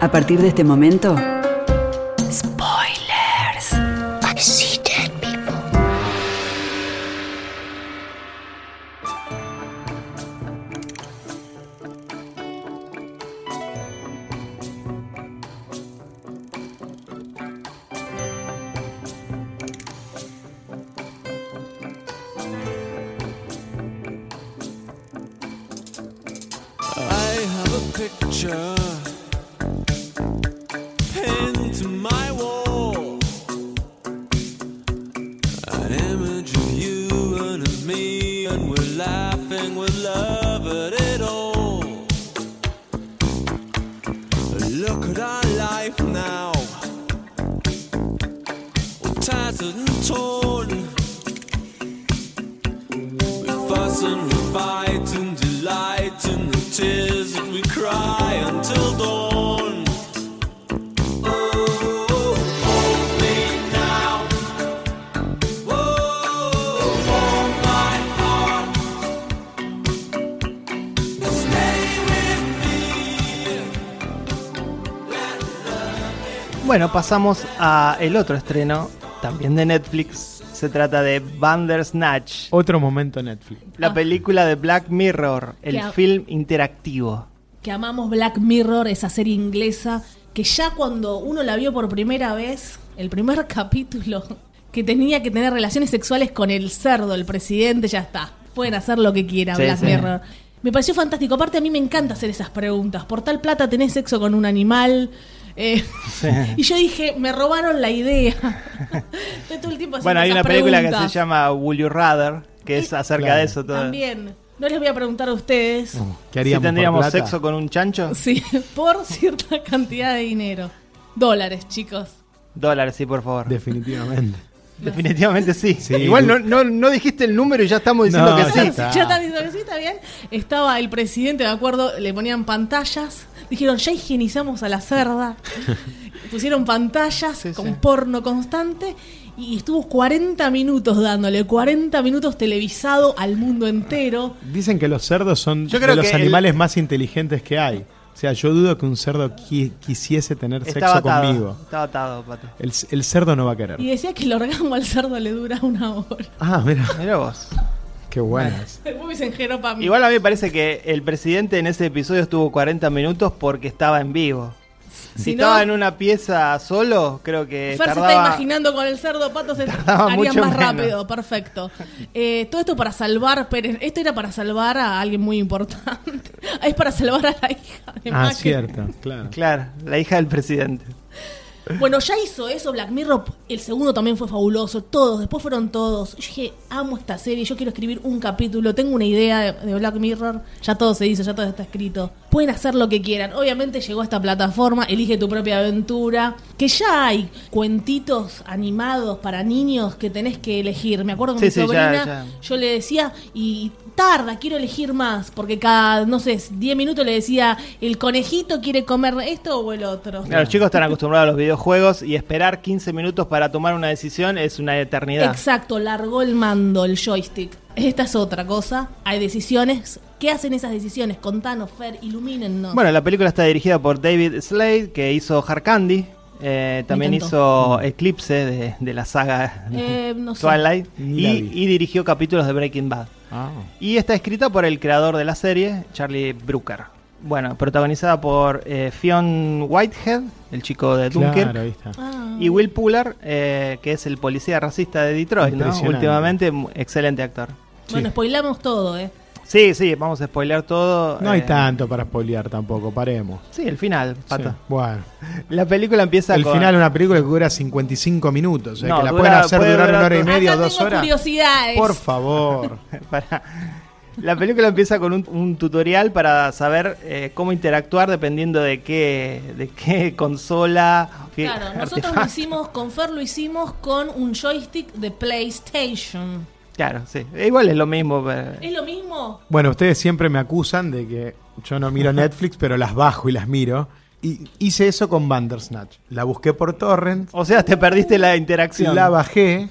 A partir de este momento, Bueno, pasamos a el otro estreno, también de Netflix. Se trata de Bandersnatch, Otro momento Netflix. la Ah. película de Black Mirror, el film interactivo. Que amamos Black Mirror, esa serie inglesa, que ya cuando uno la vio por primera vez, el primer capítulo, que tenía que tener relaciones sexuales con el cerdo, el presidente, ya está. Pueden hacer lo que quieran, Sí, Black sí. Mirror. Me pareció fantástico. Aparte, a mí me encanta hacer esas preguntas. Por tal plata tenés sexo con un animal. Eh, y yo dije, me robaron la idea. Estoy todo el tiempo Bueno, hay una película que se llama Will You Rather, que es acerca Claro. de eso todo. También. No les voy a preguntar a ustedes. ¿Qué Si haríamos tendríamos sexo con un chancho, Sí, por cierta cantidad de dinero. Dólares, chicos. dólares, sí, por favor. Definitivamente. Definitivamente sí. Sí. Igual no, no, no dijiste el número y ya estamos diciendo No, que ya sí. está. Ya está diciendo que sí, está bien. Estaba el presidente, me acuerdo, le ponían pantallas. Dijeron, ya higienizamos a la cerda. Pusieron pantallas Sí, con sí. porno constante. Y estuvo 40 minutos dándole, 40 minutos televisado al mundo entero. Dicen que los cerdos son Yo de los que el- animales más inteligentes que hay. O sea, yo dudo que un cerdo qui- quisiese tener Estaba sexo atado. conmigo. Estaba atado, Pato. El, el cerdo no va a querer. Y decía que el orgasmo al cerdo le dura una hora. Ah, mira, Mirá vos. qué buenas. Igual a mí me parece que el presidente en ese episodio estuvo 40 minutos porque estaba en vivo. Si, no- estaba en una pieza solo, creo que Fer se está imaginando con el cerdo pato se haría mucho más menos. rápido, perfecto. Eh, todo esto para salvar, pero esto era para salvar a alguien muy importante. es para salvar a la hija de Ah, Macri. cierto, claro. Claro, la hija del presidente. Bueno, ya hizo eso Black Mirror, el segundo también fue fabuloso, todos, después fueron todos. Yo dije, amo esta serie, yo quiero escribir un capítulo, tengo una idea de, de Black Mirror, ya todo se dice, ya todo está escrito. Pueden hacer lo que quieran. Obviamente llegó a esta plataforma, elige tu propia aventura, que ya hay cuentitos animados para niños que tenés que elegir. Me acuerdo Sí, mi sí, ya, sobrina, ya. yo le decía, y tarda, quiero elegir más, porque cada, no sé, 10 minutos le decía, el conejito quiere comer esto o el otro. Claro, los chicos están acostumbrados a los videojuegos y esperar 15 minutos para tomar una decisión es una eternidad. Exacto, largó el mando, el joystick. Esta es otra cosa. Hay decisiones. ¿Qué hacen esas decisiones? Contanos, Fer, ilumínennos. Bueno, la película está dirigida por David Slade, que hizo Hard Candy. eh, también hizo Eclipse de, de la saga Eh, no sé. Twilight. Y, dirigió capítulos de Breaking Bad. Ah. Y está escrita por el creador de la serie, Charlie Brooker. Bueno, protagonizada por eh, Fionn Whitehead, el chico de Dunkirk. Claro, ahí está. Ah. Y Will Puller, eh, que es el policía racista de Detroit, ¿no? Últimamente, excelente actor. Bueno, spoilamos todo, ¿eh? Sí, sí, vamos a spoilear todo. No hay eh, tanto para spoilear tampoco, paremos. Sí, el final, pata. Sí, Bueno, La película empieza el con... final es una película que dura 55 minutos. O sea, No, que la dura- pueden hacer puede durar durar una hora y media o dos tengo horas. curiosidades. Por favor. Para- La película empieza con un, un tutorial para saber eh, cómo interactuar dependiendo de qué, de qué consola. qué Claro, nosotros lo hicimos, con Fer lo hicimos con un joystick de PlayStation. Claro, sí. E Igual es lo mismo. pero- ¿Es lo mismo? Bueno, ustedes siempre me acusan de que yo no miro Netflix, pero las bajo y las miro. Y hice eso con Bandersnatch. La busqué por torrent, O sea, te perdiste la interacción. la bajé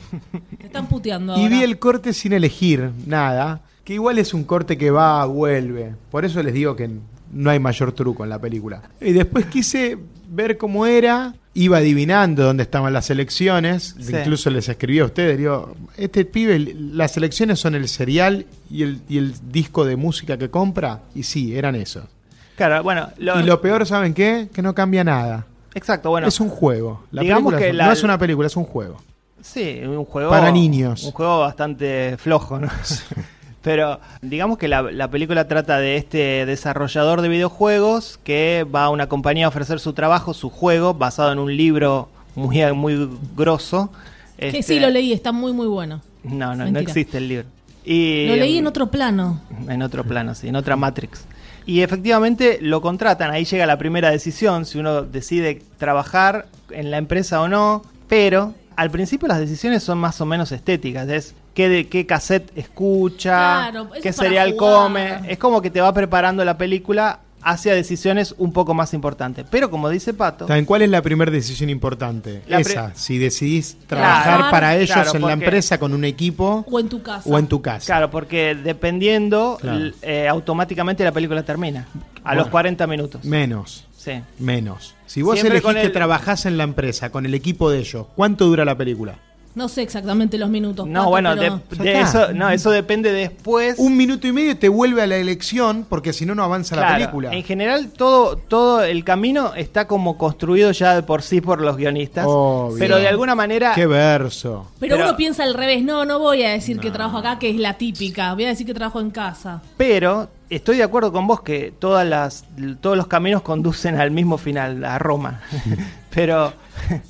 Te están puteando y ahora. vi el corte sin elegir nada. Que igual es un corte que va, vuelve. Por eso les digo que no hay mayor truco en la película. Y después quise ver cómo era. Iba adivinando dónde estaban las elecciones. Sí. Incluso les escribí a ustedes. Digo, este pibe, las elecciones son el cereal y el, y el disco de música que compra. Y sí, eran esos. Claro, bueno. Lo, Y lo peor, ¿saben qué? Que no cambia nada. Exacto, bueno. es un juego. La digamos película que es- la- no es una película, es un juego. Sí, un juego. Para niños. Un juego bastante flojo, ¿no? Pero digamos que la, la película trata de este desarrollador de videojuegos que va a una compañía a ofrecer su trabajo, su juego, basado en un libro muy, muy grosso. Que Este, sí, lo leí, está muy, muy bueno. No, no, no existe el libro. Y, Lo leí en otro plano. en otro plano, sí, en otra Matrix. Y efectivamente lo contratan, ahí llega la primera decisión, si uno decide trabajar en la empresa o no, pero al principio las decisiones son más o menos estéticas, es qué, de, qué cassette escucha, Claro, qué cereal jugar. come, es como que te va preparando la película hacia decisiones un poco más importantes. Pero como dice Pato, ¿Saben cuál es la primera decisión importante? Esa, si decidís trabajar Claro, para ellos claro, en la empresa con un equipo O en tu casa. o en tu casa. claro, porque dependiendo, eh, automáticamente la película termina, a Bueno. los 40 minutos. Menos, Sí. menos. Si vos Siempre elegís con que el- trabajás en la empresa con el equipo de ellos, ¿cuánto dura la película? No sé exactamente los minutos. No, bueno, pero- de- Ya de está. eso, no, eso depende después. Un minuto y medio te vuelve a la elección porque si no, no avanza la película. En general, todo, todo el camino está como construido ya de por sí por los guionistas. Obvio. Pero de alguna manera. ¡Qué verso! Pero, Pero- uno piensa al revés. No, no voy a decir que trabajo acá, que es la típica. Voy a decir que trabajo en casa. Pero estoy de acuerdo con vos que todas las, todos los caminos conducen al mismo final, a Roma. Pero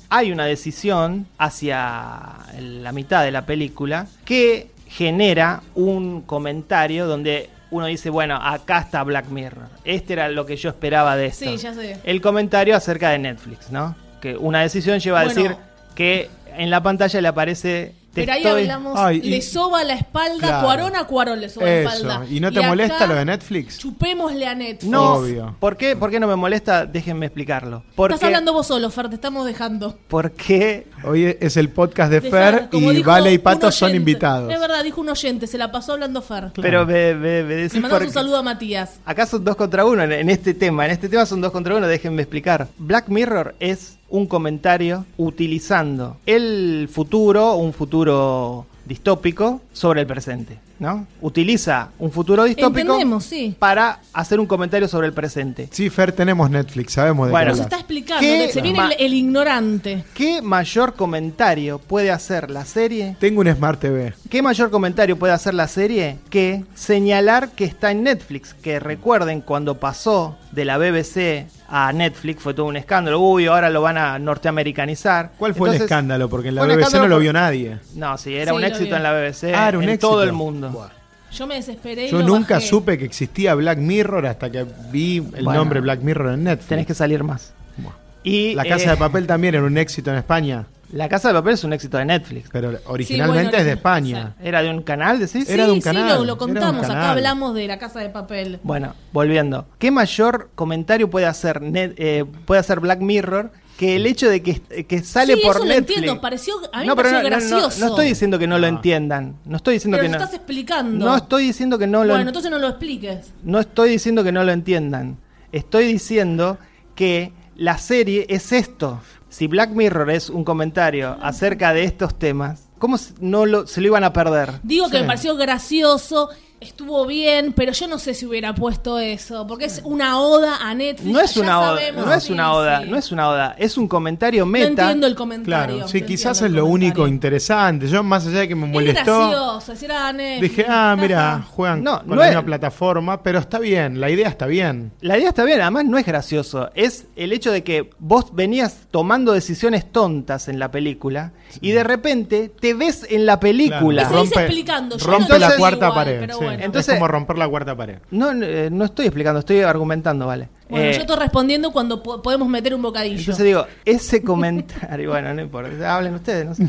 hay una decisión hacia la mitad de la película que genera un comentario donde uno dice, bueno, acá está Black Mirror. Este era lo que yo esperaba de esto. Sí, ya sé. El comentario acerca de Netflix, ¿no? Que una decisión lleva a Bueno. decir que en la pantalla le aparece. Te Pero ahí estoy- hablamos, Ay, y- le soba la espalda, Claro. Cuarón a Cuarón le soba la espalda. ¿Y no te molesta lo de Netflix? Chupémosle a Netflix. No, Obvio. ¿por qué, ¿por qué no me molesta? Déjenme explicarlo. Porque, Estás hablando vos solo, Fer, te estamos dejando. Porque Hoy es el podcast de De Fer y Vale y Pato son invitados. Es verdad, dijo un oyente, se la pasó hablando Fer. Pero me, me, me decís Le mandamos por un qué. saludo a Matías. Acá son dos contra uno en, en este tema. En este tema son dos contra uno, déjenme explicar. Black Mirror es un comentario utilizando el futuro, un futuro distópico, sobre el presente. ¿no? Utiliza un futuro distópico sí. para hacer un comentario sobre el presente. Sí, Fer, tenemos Netflix, sabemos de Bueno, qué Nos está explicando, ¿Qué se viene el, el ignorante. ¿Qué mayor comentario puede hacer la serie Tengo un Smart TV. ¿Qué mayor comentario puede hacer la serie que señalar que está en Netflix? Que recuerden cuando pasó de la BBC a Netflix, fue todo un escándalo. Uy, ahora lo van a norteamericanizar. ¿Cuál fue el escándalo? Porque en la BBC no lo vio nadie. No, sí, era Sí, un éxito en la BBC, Ah, un en éxito. todo el mundo. Buah. Yo me desesperé y Yo lo nunca bajé. supe que existía Black Mirror hasta que vi el Bueno, nombre Black Mirror en Netflix. Tenés que salir más. Buah. Y La Casa eh, de Papel también era un éxito en España, La Casa de Papel es un éxito de Netflix. pero originalmente bueno, es de. España. ¿Era de un canal, decís? Era de un sí, canal, sí, lo, era un contamos. Acá canal. hablamos de la casa de papel. Bueno, volviendo. ¿Qué mayor comentario puede hacer Net- eh, puede hacer Black Mirror que el hecho de que, que sale Sí, por eso lo Netflix? entiendo, pareció- a mí no, me pero pareció no, no, no, gracioso. no estoy diciendo que no, lo No. entiendan. No estoy diciendo Pero que lo no. estás explicando. No estoy diciendo que no lo bueno, en- entonces no lo expliques. no estoy diciendo que no lo entiendan. Estoy diciendo que la serie es esto. Si Black Mirror es un comentario acerca de estos temas, ¿cómo se- no lo, se lo iban a perder? Digo que me pareció gracioso, estuvo bien, pero yo no sé si hubiera puesto eso, porque es una oda a Netflix. No es ya una oda, sabemos, no es sí, una oda, sí. no es una oda, es un comentario No meta. entiendo el comentario. Claro, sí, no quizás es lo único interesante. Yo, más allá de que me Es molestó, gracioso, si era Netflix, dije, ah, mira, juegan No, con no la es- misma plataforma, pero está bien, la idea está bien. La idea está bien, además no es gracioso. Es el hecho de que vos venías tomando decisiones tontas en la película y de repente te ves en la película. Claro. Dice explicando, yo rompe no la cuarta igual, pared. pero sí. Bueno. Entonces- es como romper la cuarta pared. No, eh, no estoy explicando, estoy argumentando, ¿vale? Bueno, Eh, yo estoy respondiendo cuando po- podemos meter un bocadillo. entonces digo, ese comentario, bueno, no importa, hablen ustedes, no sé.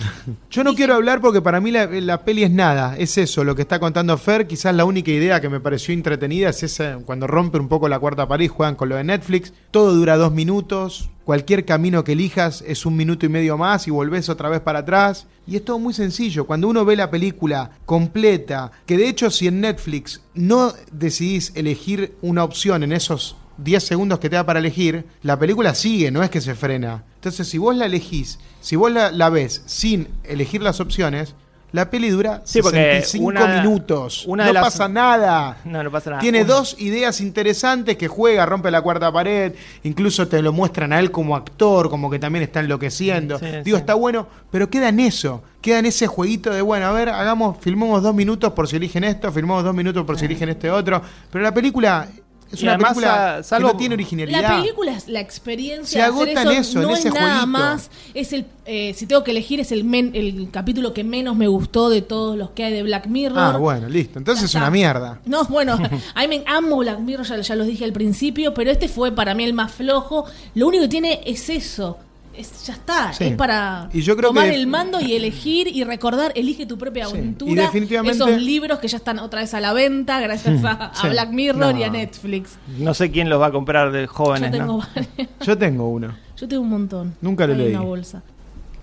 Yo no quiero hablar porque para mí la, la peli es nada, es eso, lo que está contando Fer, quizás la única idea que me pareció entretenida es esa, cuando rompe un poco la cuarta pared y juegan con lo de Netflix, todo dura dos minutos, cualquier camino que elijas es un minuto y medio más y volvés otra vez para atrás, y es todo muy sencillo, cuando uno ve la película completa, que de hecho si en Netflix no decidís elegir una opción en esos 10 segundos que te da para elegir, la película sigue, no es que se frena. Entonces, si vos la elegís, si vos la, la ves sin elegir las opciones, la peli dura Sí, porque 65 una- minutos. una no las- pasa nada. No, no pasa nada. Tiene Una- dos ideas interesantes que juega, rompe la cuarta pared, incluso te lo muestran a él como actor, como que también está enloqueciendo. Sí, Digo, sí. está bueno, pero queda en eso, queda en ese jueguito de, bueno, a ver, hagamos, filmemos dos minutos por si eligen esto, filmemos dos minutos por si eligen este otro, pero la película es Y una además, película a- salvo- que no tiene originalidad. La película es la experiencia Se agota en eso, en no ese es nada jueguito. más. Es el, eh, si tengo que elegir, es el, men- el capítulo que menos me gustó de todos los que hay de Black Mirror. Ah, bueno, listo. Entonces es una mierda. No, bueno, a mí me amo Black Mirror, ya, ya los dije al principio, pero este fue para mí el más flojo. Lo único que tiene es eso. Es, ya está, Sí. es para Y yo creo tomar que- el mando y elegir y recordar, elige tu propia Sí. aventura. Y definitivamente- Esos libros que ya están otra vez a la venta gracias a, a Sí. Black Mirror y a No. Netflix. No sé quién los va a comprar de Yo jóvenes, tengo, ¿no? varios. Yo tengo uno. Yo tengo un montón. Nunca lo Hay leí. una bolsa.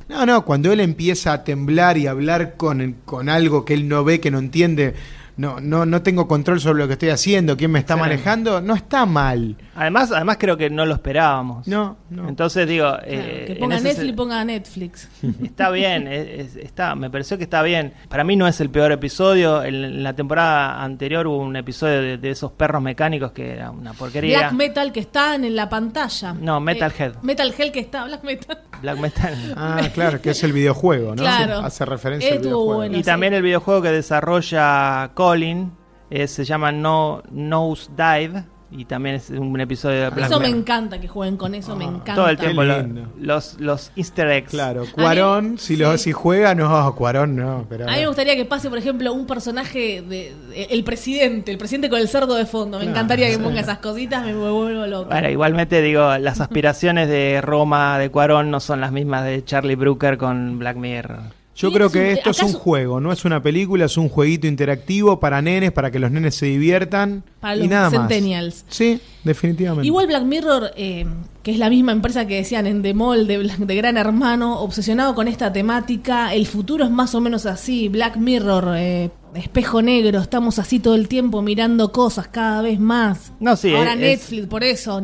No, no, cuando él empieza a temblar y a hablar con, con algo que él no ve, que no entiende, no, no, no tengo control sobre lo que estoy haciendo, quién me está Sí. manejando, no está mal. Además, además creo que no lo esperábamos. No, no. Entonces digo, Claro, eh, que ponga Netflix, ponga Netflix. Está bien, es- es- está, me pareció que está bien. Para mí no es el peor episodio. En, en la temporada anterior hubo un episodio de, de esos perros mecánicos que era una porquería. Black Metal que está en la pantalla. No, Metalhead. Eh, Metal Hell que está, Black Metal. Black Metal. Ah, claro, que es el videojuego, ¿no? Claro. Hace referencia al videojuego. bueno. y sí. también el videojuego que desarrolla Colin eh, se llama No Nose Dive. Y también es un episodio de Black Eso me encanta que jueguen con eso, me encanta. Todo el tiempo. lo- lindo. los, los easter eggs. Claro, Cuarón, si, lo, sí. si juega, no, Cuarón no. Pero A mí me gustaría que pase, por ejemplo, un personaje de, de- el presidente, el presidente con el cerdo de fondo. Me encantaría que ponga esas cositas, me vuelvo loco. Bueno, igualmente digo, las aspiraciones de Roma, de Cuarón, no son las mismas de Charlie Brooker con Black Mirror. Yo creo que un- esto es un juego, no es una película, es un jueguito interactivo para nenes, para que los nenes se diviertan Para y los nada centennials. más. Sí, definitivamente. Igual Black Mirror, eh, que es la misma empresa que decían en The Mall de, Black- de Gran Hermano, obsesionado con esta temática, el futuro es más o menos así. Black Mirror, eh, espejo negro, estamos así todo el tiempo mirando cosas cada vez más. No, sí, Ahora es- Netflix, por eso,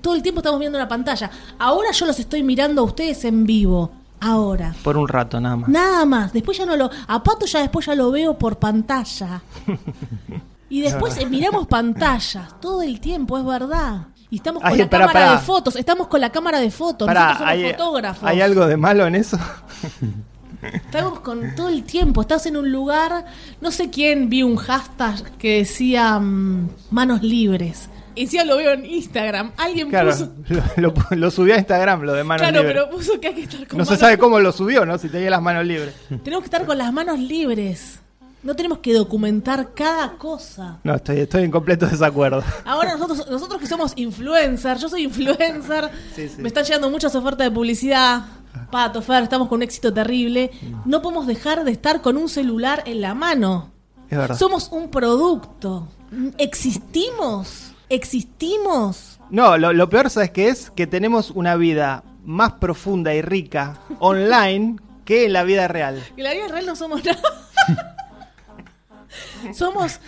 todo el tiempo estamos viendo una pantalla. Ahora yo los estoy mirando a ustedes en vivo. Ahora. Por un rato nada más. Nada más. Después ya no lo. A Pato ya después ya lo veo por pantalla. Y después eh, miramos pantallas todo el tiempo, es verdad. Y estamos con Ay, la cámara de fotos. Estamos con la cámara de fotos. Pará, Nosotros somos ¿hay, fotógrafos. ¿hay algo de malo en eso? Estamos con todo el tiempo. Estás en un lugar. No sé quién vi un hashtag que decía mm, manos libres. Y encima lo veo en Instagram. Alguien Claro, puso. lo, lo- lo subió a Instagram, lo de manos Claro, libres. pero puso que hay que estar con No se sabe cómo lo subió, ¿no? Si tenía las manos libres. Tenemos que estar con las manos libres. No tenemos que documentar cada cosa. No, estoy, estoy en completo desacuerdo. Ahora nosotros, nosotros que somos influencers, yo soy influencer, Sí, sí. me están llegando muchas ofertas de publicidad. Pato, Fer, estamos con un éxito terrible. No podemos dejar de estar con un celular en la mano. Es verdad. Somos un producto. Existimos. Existimos. No, lo, lo peor, ¿sabes qué es? Que tenemos una vida más profunda y rica online que en la vida real. En la vida real no somos nada. somos.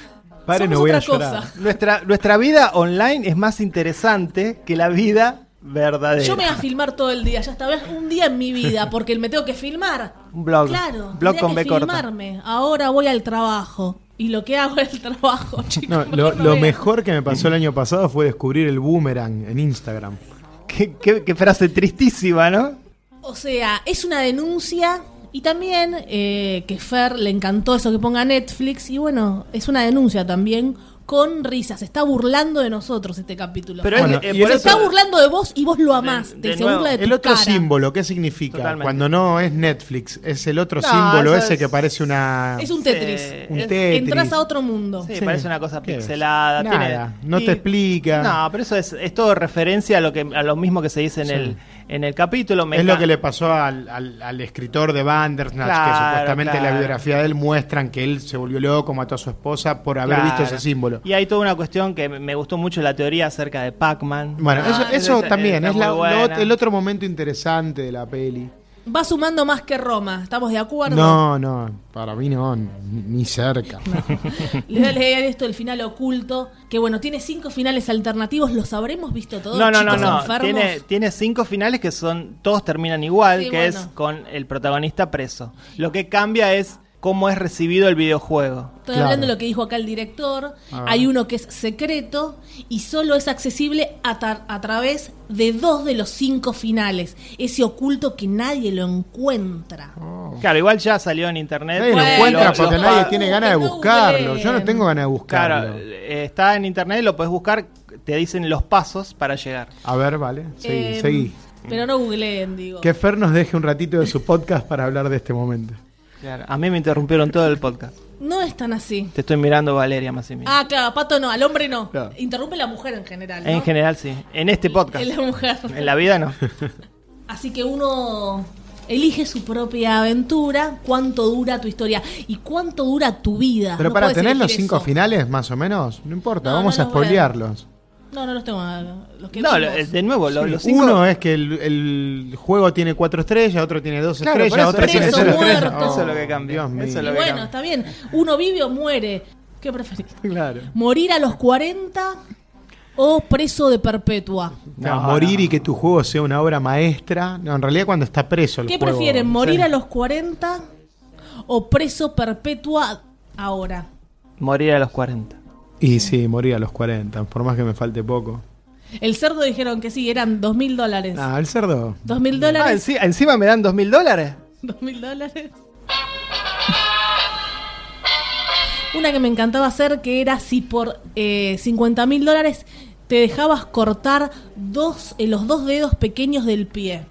Padre, somos no voy a otra llorar. cosa. Nuestra, nuestra vida online es más interesante que la vida verdadera. Yo me voy a filmar todo el día, ya está, ¿ves? un día en mi vida, porque me tengo que filmar. Un blog. Claro, Blog con que B corta. filmarme. Ahora voy al trabajo. Y lo que hago es el trabajo, chicos. No, lo, mejor no lo vean. mejor que me pasó el año pasado fue descubrir el boomerang en Instagram. Qué, qué- qué frase tristísima, ¿no? O sea, es una denuncia. Y también eh, que Fer le encantó eso que ponga Netflix. Y bueno, es una denuncia también con risas. Se está burlando de nosotros este capítulo. Pero Bueno, es, eh, el se eso- está burlando de vos y vos lo amás. De- te de se nuevo, burla de El tu otro cara. símbolo, ¿qué significa? Totalmente. Cuando no es Netflix, es el otro No, símbolo ese es- que parece una... Es un Tetris. Sí, un Tetris. Entras a otro mundo. Sí, Sí. parece una cosa pixelada. Nada, tiene- no te explica. No, pero eso es, es todo referencia a lo que a lo mismo que se dice en Sí. el en el capítulo. Me Es lo que le pasó al, al- al escritor de Bandersnatch, que Claro, supuestamente en la claro. biografía de él muestran que él se volvió loco, mató a su esposa por haber Claro. visto ese símbolo. Y hay toda una cuestión que me gustó mucho la teoría acerca de Pac-Man. Bueno, Ah, eso, ese eso también es la- lo- el otro momento interesante de la peli. Va sumando más que Roma. ¿Estamos de acuerdo? No, no, para mí no, ni ni cerca. Les voy a leer esto del final oculto. Que bueno, tiene cinco finales alternativos. ¿Los habremos visto todos? No, no, no, chicos no. enfermos? Tiene, tiene cinco finales que son todos terminan igual, Sí, que bueno. es con el protagonista preso. Lo que cambia es cómo es recibido el videojuego. Estoy Claro. hablando de lo que dijo acá el director. Hay uno que es secreto y solo es accesible a, través de dos de los cinco finales. Ese oculto que nadie lo encuentra. Claro, igual ya salió en internet. Nadie lo Bueno, encuentra porque lo- nadie tiene ganas de buscarlo. Yo no tengo ganas de buscarlo. Claro, está en internet, lo puedes buscar, te dicen los pasos para llegar. A ver, vale, seguí, Eh, seguí. Pero no googleen, digo. Que Fer nos deje un ratito de su podcast para hablar de este momento. Claro, A mí me interrumpieron todo el podcast. No es tan así. Te estoy mirando, Valeria Massimino. Ah, claro, Pato no, al hombre no. Claro. Interrumpe la mujer en general. ¿no? En general, sí. En este podcast. En la mujer. En la vida, no. Así que uno elige su propia aventura, cuánto dura tu historia y cuánto dura tu vida. Pero No para tener los cinco eso. finales, más o menos, no importa, No, vamos no a los voy a- spoilearlos. No, no los tengo. Los que No, vimos. lo- de nuevo, lo- Sí, los cinco. Uno es que el, el juego tiene cuatro estrellas, otro tiene dos Claro, estrellas, eso, otro tiene cero es estrellas. muerto. Eso es lo que mío. Eso es Y lo que bueno, cambia. está bien. Uno vive o muere. ¿Qué preferís? Claro. ¿Morir a los 40 o preso de perpetua? No, No, morir no. y que tu juego sea una obra maestra. No, en realidad cuando está preso el ¿Qué juego. prefieren? ¿Morir Sí. a los 40 o preso perpetua ahora? Morir a los 40. Y sí, morir a los 40, por más que me falte poco. El cerdo dijeron que sí, eran dos mil dólares. Ah, el cerdo. ¿Dos mil Ah, dólares? enci- encima me dan dos mil dólares. ¿Dos mil dólares? Una que me encantaba hacer que era si por eh, 50 mil dólares te dejabas cortar dos, eh, los dos dedos pequeños del pie.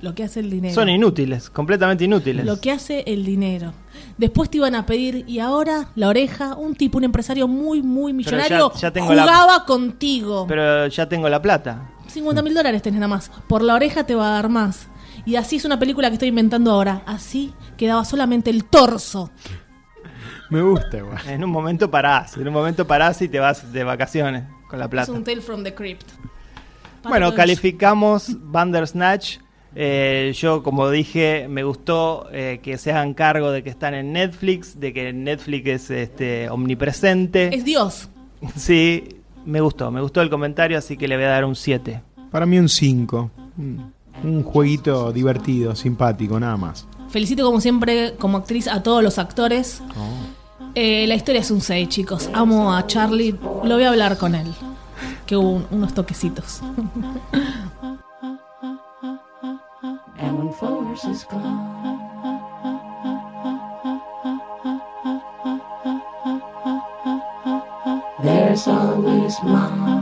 Lo que hace el dinero. Son inútiles, completamente inútiles. Lo que hace el dinero. Después te iban a pedir, y ahora la oreja, un tipo, un empresario muy, muy ya- millonario, ya tengo la- jugaba contigo. Pero ya tengo la plata. 50 mil dólares tenés nada más. Por la oreja te va a dar más. Y así es una película que estoy inventando ahora. Así quedaba solamente el torso. Me gusta igual. En un momento parás, en un momento parás y te vas de vacaciones con la Es plata. un Tale from the Crypt. Para Bueno, calificamos Bandersnatch. Eh, yo, como dije, me gustó eh, que se hagan cargo de que están en Netflix, de que Netflix es este, omnipresente. Es Dios. Sí, me gustó, me gustó el comentario, así que le voy a dar un 7. Para mí un 5. Un, jueguito divertido, simpático, nada más. Felicito como siempre como actriz a todos los actores. Eh, la historia es un 6, chicos. Amo a Charlie. Lo voy a hablar con él. Que hubo un- unos toquecitos. horses. There's always more.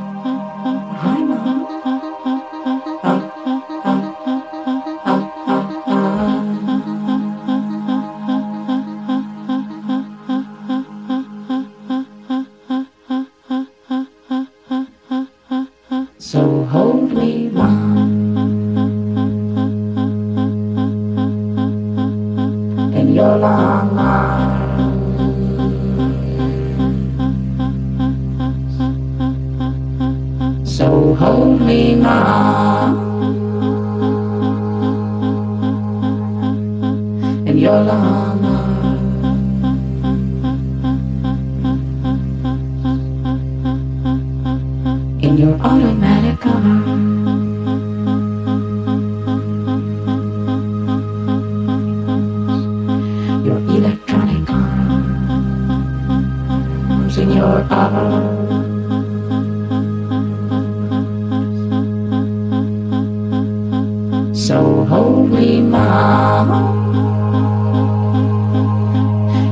So hold me, mom,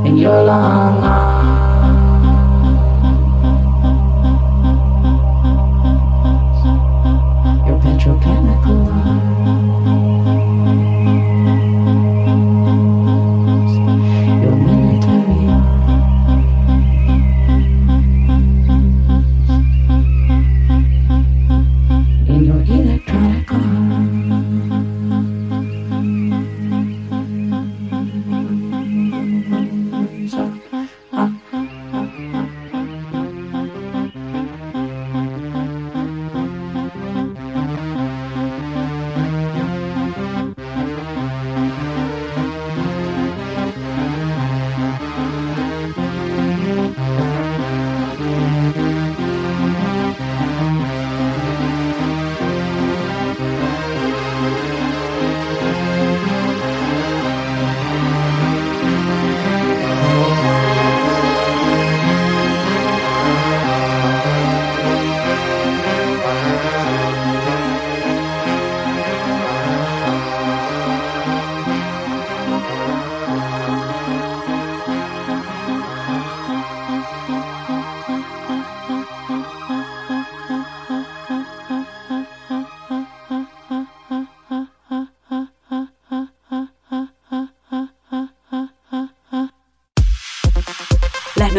in your long arms.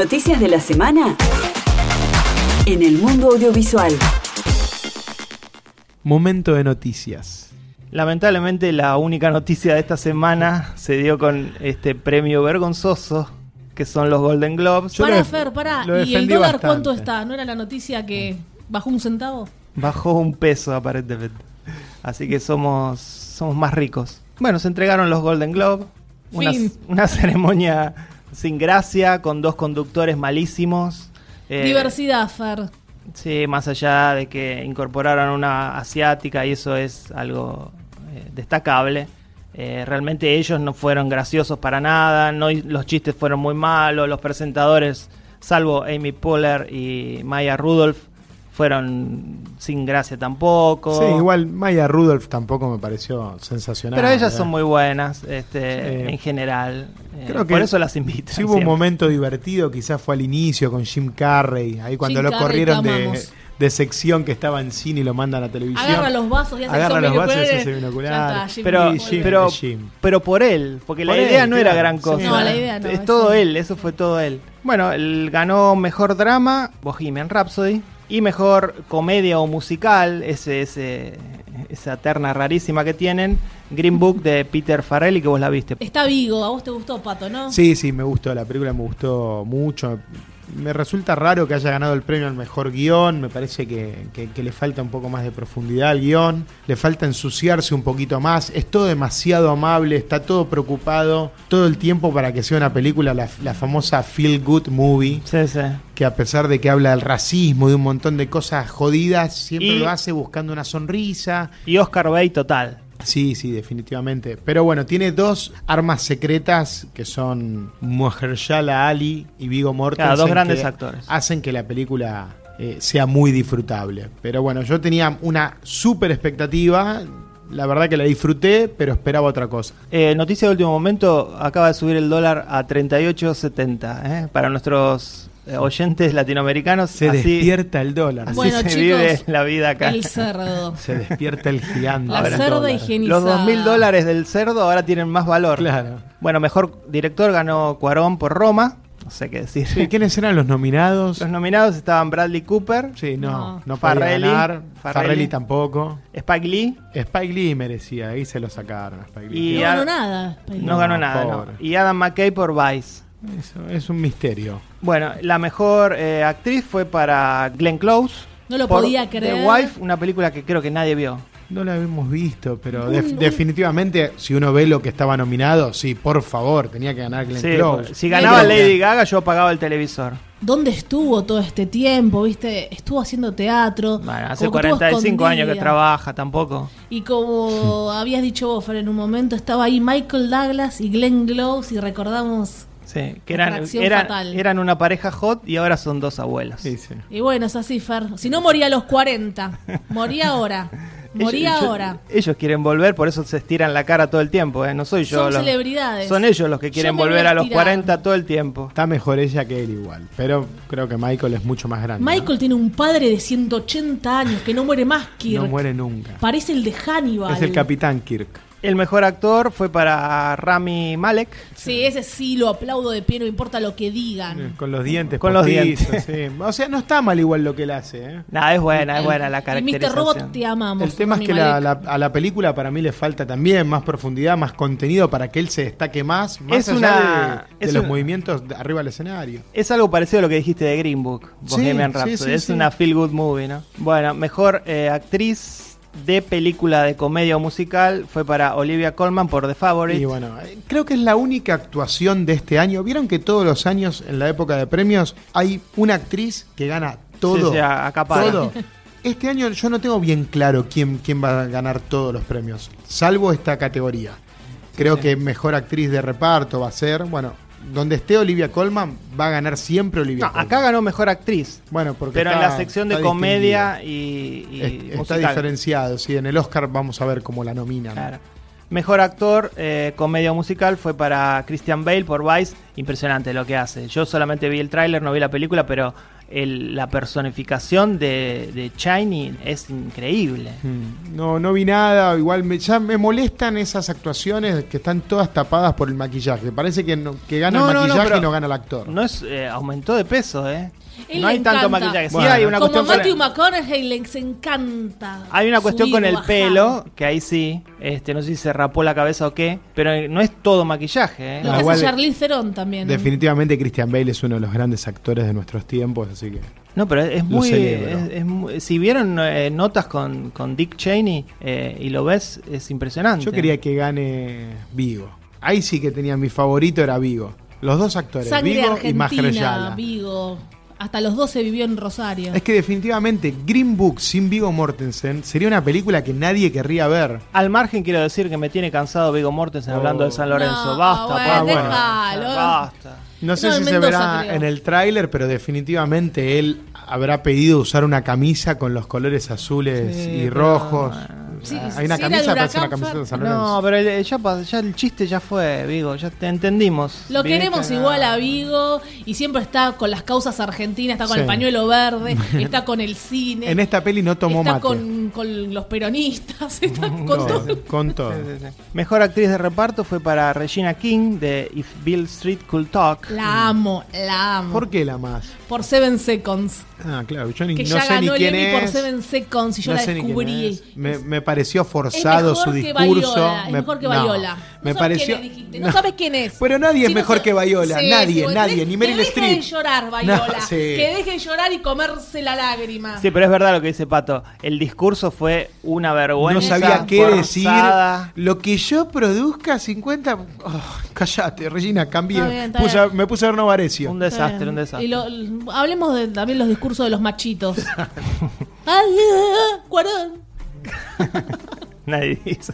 Noticias de la semana en el mundo audiovisual. Momento de noticias. Lamentablemente la única noticia de esta semana se dio con este premio vergonzoso que son los Golden Globes. Yo Pará, lo Fer, pará. lo ¿Y el dólar bastante. cuánto está? ¿No era la noticia que bajó un centavo? Bajó un peso aparentemente. Así que somos, somos más ricos. Bueno, se entregaron los Golden Globe. Una, una ceremonia sin gracia, con dos conductores malísimos. Eh, Diversidad, Fer. Sí, más allá de que incorporaran una asiática y eso es algo eh, destacable. Eh, realmente ellos no fueron graciosos para nada, no, los chistes fueron muy malos, los presentadores, salvo Amy Poehler y Maya Rudolph, fueron sin gracia tampoco. Sí, igual Maya Rudolph tampoco me pareció sensacional. Pero ellas ¿verdad? son muy buenas este, Sí. en general. Eh, Creo que por eso las invito. Si hubo un momento divertido, quizás fue al inicio con Jim Carrey, ahí cuando Jim lo Carrey, corrieron de, de sección que estaba en cine y lo mandan a televisión. Agarra los vasos y hace Agarra los vasos y hace binocular. Está, Pero, Jim, pero, Jim. pero por él, porque Por la idea él, no era gran sí. cosa. No, la idea no, Es es todo él. él, eso fue todo él. Bueno, él ganó mejor drama, Bohemian Rhapsody, y mejor comedia o musical, ese, ese, esa terna rarísima que tienen, Green Book de Peter Farrelly, que vos la viste. Está Vigo, a vos te gustó, Pato, ¿no? Sí, sí, me gustó, la película me gustó mucho. Me resulta raro que haya ganado el premio al mejor guion, me parece que, que- que le falta un poco más de profundidad al guion, le falta ensuciarse un poquito más, es todo demasiado amable, está todo preocupado todo el tiempo para que sea una película, la, la famosa Feel Good Movie, Sí, sí. que a pesar de que habla del racismo, de un montón de cosas jodidas, siempre Y- lo hace buscando una sonrisa. Y Oscar Bay total. Sí, sí, definitivamente. Pero bueno, tiene dos armas secretas que son Mahershala Ali y Vigo Mortensen. Claro, dos grandes que actores. Hacen que la película eh, sea muy disfrutable. Pero bueno, yo tenía una súper expectativa. La verdad que la disfruté, pero esperaba otra cosa. Eh, noticia de último momento, acaba de subir el dólar a 38.70. ¿eh? Para nuestros oyentes latinoamericanos, Se así, despierta el dólar. así Bueno, se chicos, vive la vida acá. El cerdo. Se despierta el gigante. La del cerda higienizada. Los 2.000 dólares del cerdo ahora tienen más valor. Claro. Bueno, mejor director ganó Cuarón por Roma. No sé qué decir. Sí, ¿Quiénes eran los nominados? Los nominados estaban Bradley Cooper, Sí, no, No. no, podía Farrelly, ganar. Farrelly. Farrelly tampoco. Spike Lee. Spike Lee merecía, ahí se lo sacaron. a Spike Lee. Y No ganó nada. No, No, ganó nada, no. Y Adam McKay por Vice. Eso es un misterio. Bueno, la mejor eh, actriz fue para Glenn Close. No lo por podía creer. The Wife, una película que creo que nadie vio. No la habíamos visto, pero Un- def- un- definitivamente, si uno ve lo que estaba nominado, sí, por favor, tenía que ganar Glenn Sí, Close. si ganaba Pero- Lady Gaga, yo apagaba el televisor. ¿Dónde estuvo todo este tiempo? ¿Viste? Estuvo haciendo teatro. Bueno, hace como que estuvo 45 años que trabaja, tampoco. Y como habías dicho vos, Fer, en un momento estaba ahí Michael Douglas y Glenn Close y recordamos... Sí, que eran, Atracción eran, fatal. eran una pareja hot y ahora son dos abuelos. Sí, sí. Y bueno, es así, Fer. Si no moría a los 40, moría ahora. Moría Ellos- yo- ahora. Ellos quieren volver, por eso se estiran la cara todo el tiempo, ¿eh? No soy yo. Son los- celebridades. Son ellos los que quieren volver a a los estirar. 40 todo el tiempo. Está mejor ella que él igual, pero creo que Michael es mucho más grande. ¿no? Michael tiene un padre de 180 años que no muere más Kirk. no muere nunca. Parece el de Hannibal. Es el capitán Kirk. El mejor actor fue para Rami Malek. Sí, ese sí lo aplaudo de pie, no importa lo que digan. Con los dientes Con los dientes. sí. O sea, no está mal igual lo que él hace. ¿eh? Nada, es buena, es buena la caracterización. Mr. Robot te amamos. El tema es que la- la- a la película para mí le falta también más profundidad, más contenido para que él se destaque más, más Es allá una- de, de es los una- movimientos de- arriba del escenario. Es algo parecido a lo que dijiste de Green Book, Bohemian sí, Rhapsody. sí, es sí. una feel good movie, ¿no? Bueno, mejor eh, actriz de película de comedia o musical fue para Olivia Colman por The Favorite. Y bueno, eh, creo que es la única actuación de este año. Vieron que todos los años en la época de premios hay una actriz que gana todo. Sí, sí, acapara. todo. Este año yo no tengo bien claro quién, quién va a ganar todos los premios, salvo esta categoría. Creo Sí. que mejor actriz de reparto va a ser, bueno, donde esté Olivia Colman, va a ganar siempre Olivia No, Colman. acá ganó mejor actriz. bueno, porque Pero en la sección de comedia y, y. Es- está diferenciado, sí. En el Oscar vamos a ver cómo la nominan. Claro. Mejor actor, eh, comedia musical, fue para Christian Bale por Vice. Impresionante lo que hace. Yo solamente vi el tráiler, no vi la película, pero el- la personificación de, de Shiny es increíble. Mm, No, no vi nada. Igual me, ya me molestan esas actuaciones que están todas tapadas por el maquillaje. Parece que, no- que gana No, el no, no, maquillaje pero y no gana el actor. No es eh, aumentó de peso, ¿eh? Él no hay tanto maquillaje. Sí Bueno. hay una Como cuestión Matthew McConaughey les encanta. hay una cuestión con y el pelo, que ahí sí, este, no sé si se rapó la cabeza o qué, pero no es todo maquillaje, ¿eh? Lo No, que hace Charlize Theron también. Definitivamente Christian Bale es uno de los grandes actores de nuestros tiempos, así que... No, pero es muy, celebro. es- es muy- Si vieron eh, notas con, con Dick Cheney eh, y lo ves, es impresionante. Yo quería que gane Vigo. Ahí sí que tenía mi favorito, era Vigo. Los dos actores, Sangre Vigo y argentina, Mahershala. Vigo. Hasta los 12 vivió en Rosario. Es que definitivamente Green Book sin Vigo Mortensen sería una película que nadie querría ver. Al margen quiero decir que me tiene cansado Vigo Mortensen Oh. hablando de San Lorenzo. No, Basta, bueno, pa, bueno. déjalo. Basta. No sé No, si se verá creo. en el tráiler, pero definitivamente él habrá pedido usar una camisa con los colores azules Sí, y pero, rojos. Sí, Hay una era camisa, parece una camiseta de San No, Lorenzo. pero el, ya, ya el chiste ya fue, Vigo, ya te entendimos. Lo queremos igual a Vigo y siempre está con las causas argentinas, está con Sí. el pañuelo verde, está con el cine. En esta peli no tomó está mate. con, con los peronistas, está con No, todo. con todo. Sí, sí, sí. Mejor actriz de reparto fue para Regina King de If Bill Street Could Talk. La amo, la amo. ¿Por qué la más? Por Seven Seconds. Ah, claro, yo ni, Que no ya sé ni ganó el quién Emmy por es. Seven Seconds y yo no la ni descubrí. es. Me, me pareció Es forzado mejor su que discurso. Es Me- mejor que no, Viola. No me sabes pareció. quién le dijiste, no sabes quién es. Pero nadie es no mejor que Viola. Sí, nadie, sí, nadie. que Ni Meryl Streep. de llorar, Viola. No, sí. Que deje de llorar y comerse la lágrima. Sí, pero es verdad lo que dice Pato. El discurso fue una vergüenza. No sabía qué decir. Lo que yo produzca, 50. Oh, cállate, Regina, cambié. Está bien, está Puse- bien. me puse a ver Novarecio. Un desastre, un desastre. Y lo- hablemos de, también los discursos de los machitos. Ay, ah, Cuarón. Nadie dice.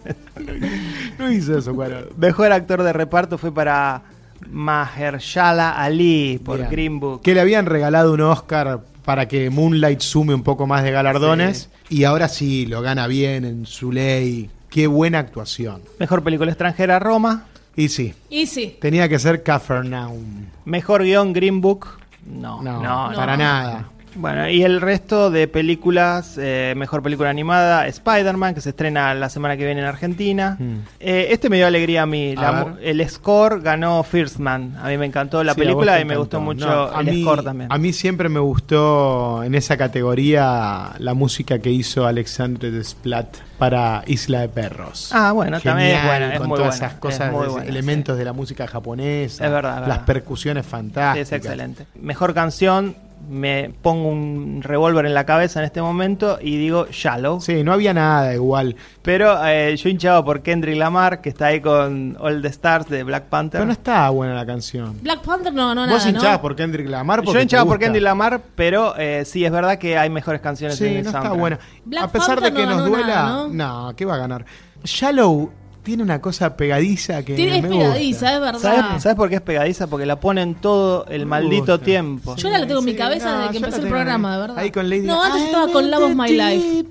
No hizo eso, Cuarón. Mejor actor de reparto fue para Mahershala Ali por Bien. Green Book. Que le habían regalado un Oscar para que Moonlight sume un poco más de galardones. Y ahora sí, lo gana bien en su ley. Qué buena actuación. Mejor película extranjera Roma. Y sí, Y sí. tenía que ser Capernaum. Mejor guion Green Book. No, No, no, para no. nada. Bueno, y el resto de películas, eh, mejor película animada, Spider-Man, que se estrena la semana que viene en Argentina. Mm. Eh, este me dio alegría a mí. A La el score ganó First Man. A mí me encantó la Sí, película y me gustó mucho No, el mí- score también. A mí siempre me gustó en esa categoría la música que hizo Alexandre Desplat para Isla de Perros. Ah, bueno, también es con muy todas buena, esas es cosas, muy de- buena, elementos de la música japonesa, Es verdad, las verdad. percusiones Sí, fantásticas. es excelente. Mejor canción, me pongo un revólver en la cabeza en este momento y digo Shallow. Sí, no había nada igual. Pero eh, yo hinchaba por Kendrick Lamar, que está ahí con All the Stars de Black Panther. Pero no estaba buena la canción. Black Panther no, no, Vos nada, hinchabas ¿no? por Kendrick Lamar porque yo hinchaba por. Kendrick Lamar, pero eh, sí, es verdad que hay mejores canciones Sí, en el no está soundtrack. buena. Black a pesar Panther de que no nos duela, nada, no, ¿qué va a ganar? Shallow tiene una cosa pegadiza que Tiene- es me pegadiza, gusta. es verdad. ¿Sabes, sabes por qué es pegadiza? Porque la ponen todo el Me maldito gusta. tiempo. Yo la tengo en mi cabeza no, desde que empezó el programa, de verdad. Ahí con Lady No, antes I'm estaba con Love of My Life.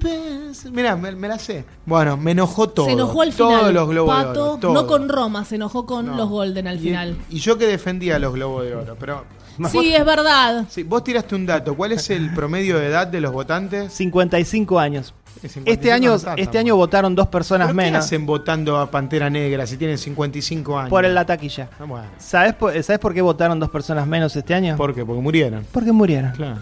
Mira, me, me la sé. Bueno, me enojó todo. Se enojó al Todos final. los globos de Pato, oro. todo. no con Roma, se enojó con No. los Golden al Y- final. Y, yo que defendía los globos de oro, pero Sí, es verdad. sí, vos tiraste un dato. ¿Cuál es el promedio de edad de los votantes? 55 años. Es 55 Este año, no está este año votaron dos personas ¿Pero qué menos hacen votando a Pantera Negra si tienen 55 años? por la taquilla. Ah, bueno. ¿Sabes por, ¿Sabes por qué votaron dos personas menos este año? ¿Por qué? Porque murieron. Porque murieron. Claro.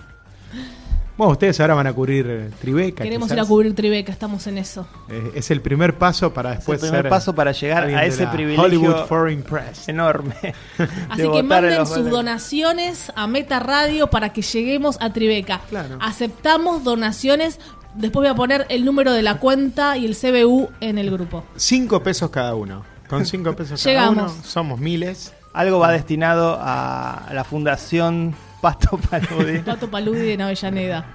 Bueno, ustedes ahora van a cubrir eh, Tribeca. Queremos quizás. ir a cubrir Tribeca, estamos en eso. Eh, es el primer paso para Es el después primer ser paso para llegar a ese privilegio Hollywood Foreign Press. enorme. Así que manden sus donaciones a Meta Radio para que lleguemos a Tribeca. Claro. Aceptamos donaciones. Después voy a poner el número de la cuenta y el CBU en el grupo. Cinco pesos cada uno. Con cinco pesos cada Llegamos. uno somos miles. Algo va destinado a la Fundación Pato Paludi. Pato Paludi de Avellaneda.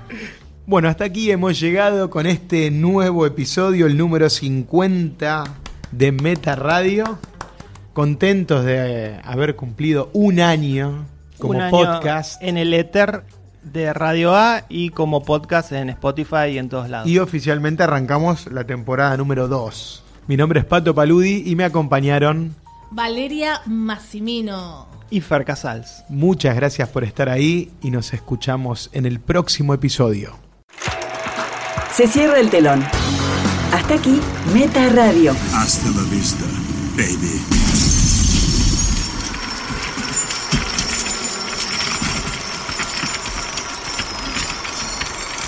Bueno, hasta aquí hemos llegado con este nuevo episodio, el número 50 de Meta Radio. Contentos de haber cumplido un año como Un año podcast en el éter de Radio A y como podcast en Spotify y en todos lados. y oficialmente arrancamos la temporada número 2. Mi nombre es Pato Paludi y me acompañaron. Valeria Massimino. Y Fer Casals. Muchas gracias por estar ahí y nos escuchamos en el próximo episodio. Se cierra el telón. Hasta aquí, Meta Radio. Hasta la vista, baby.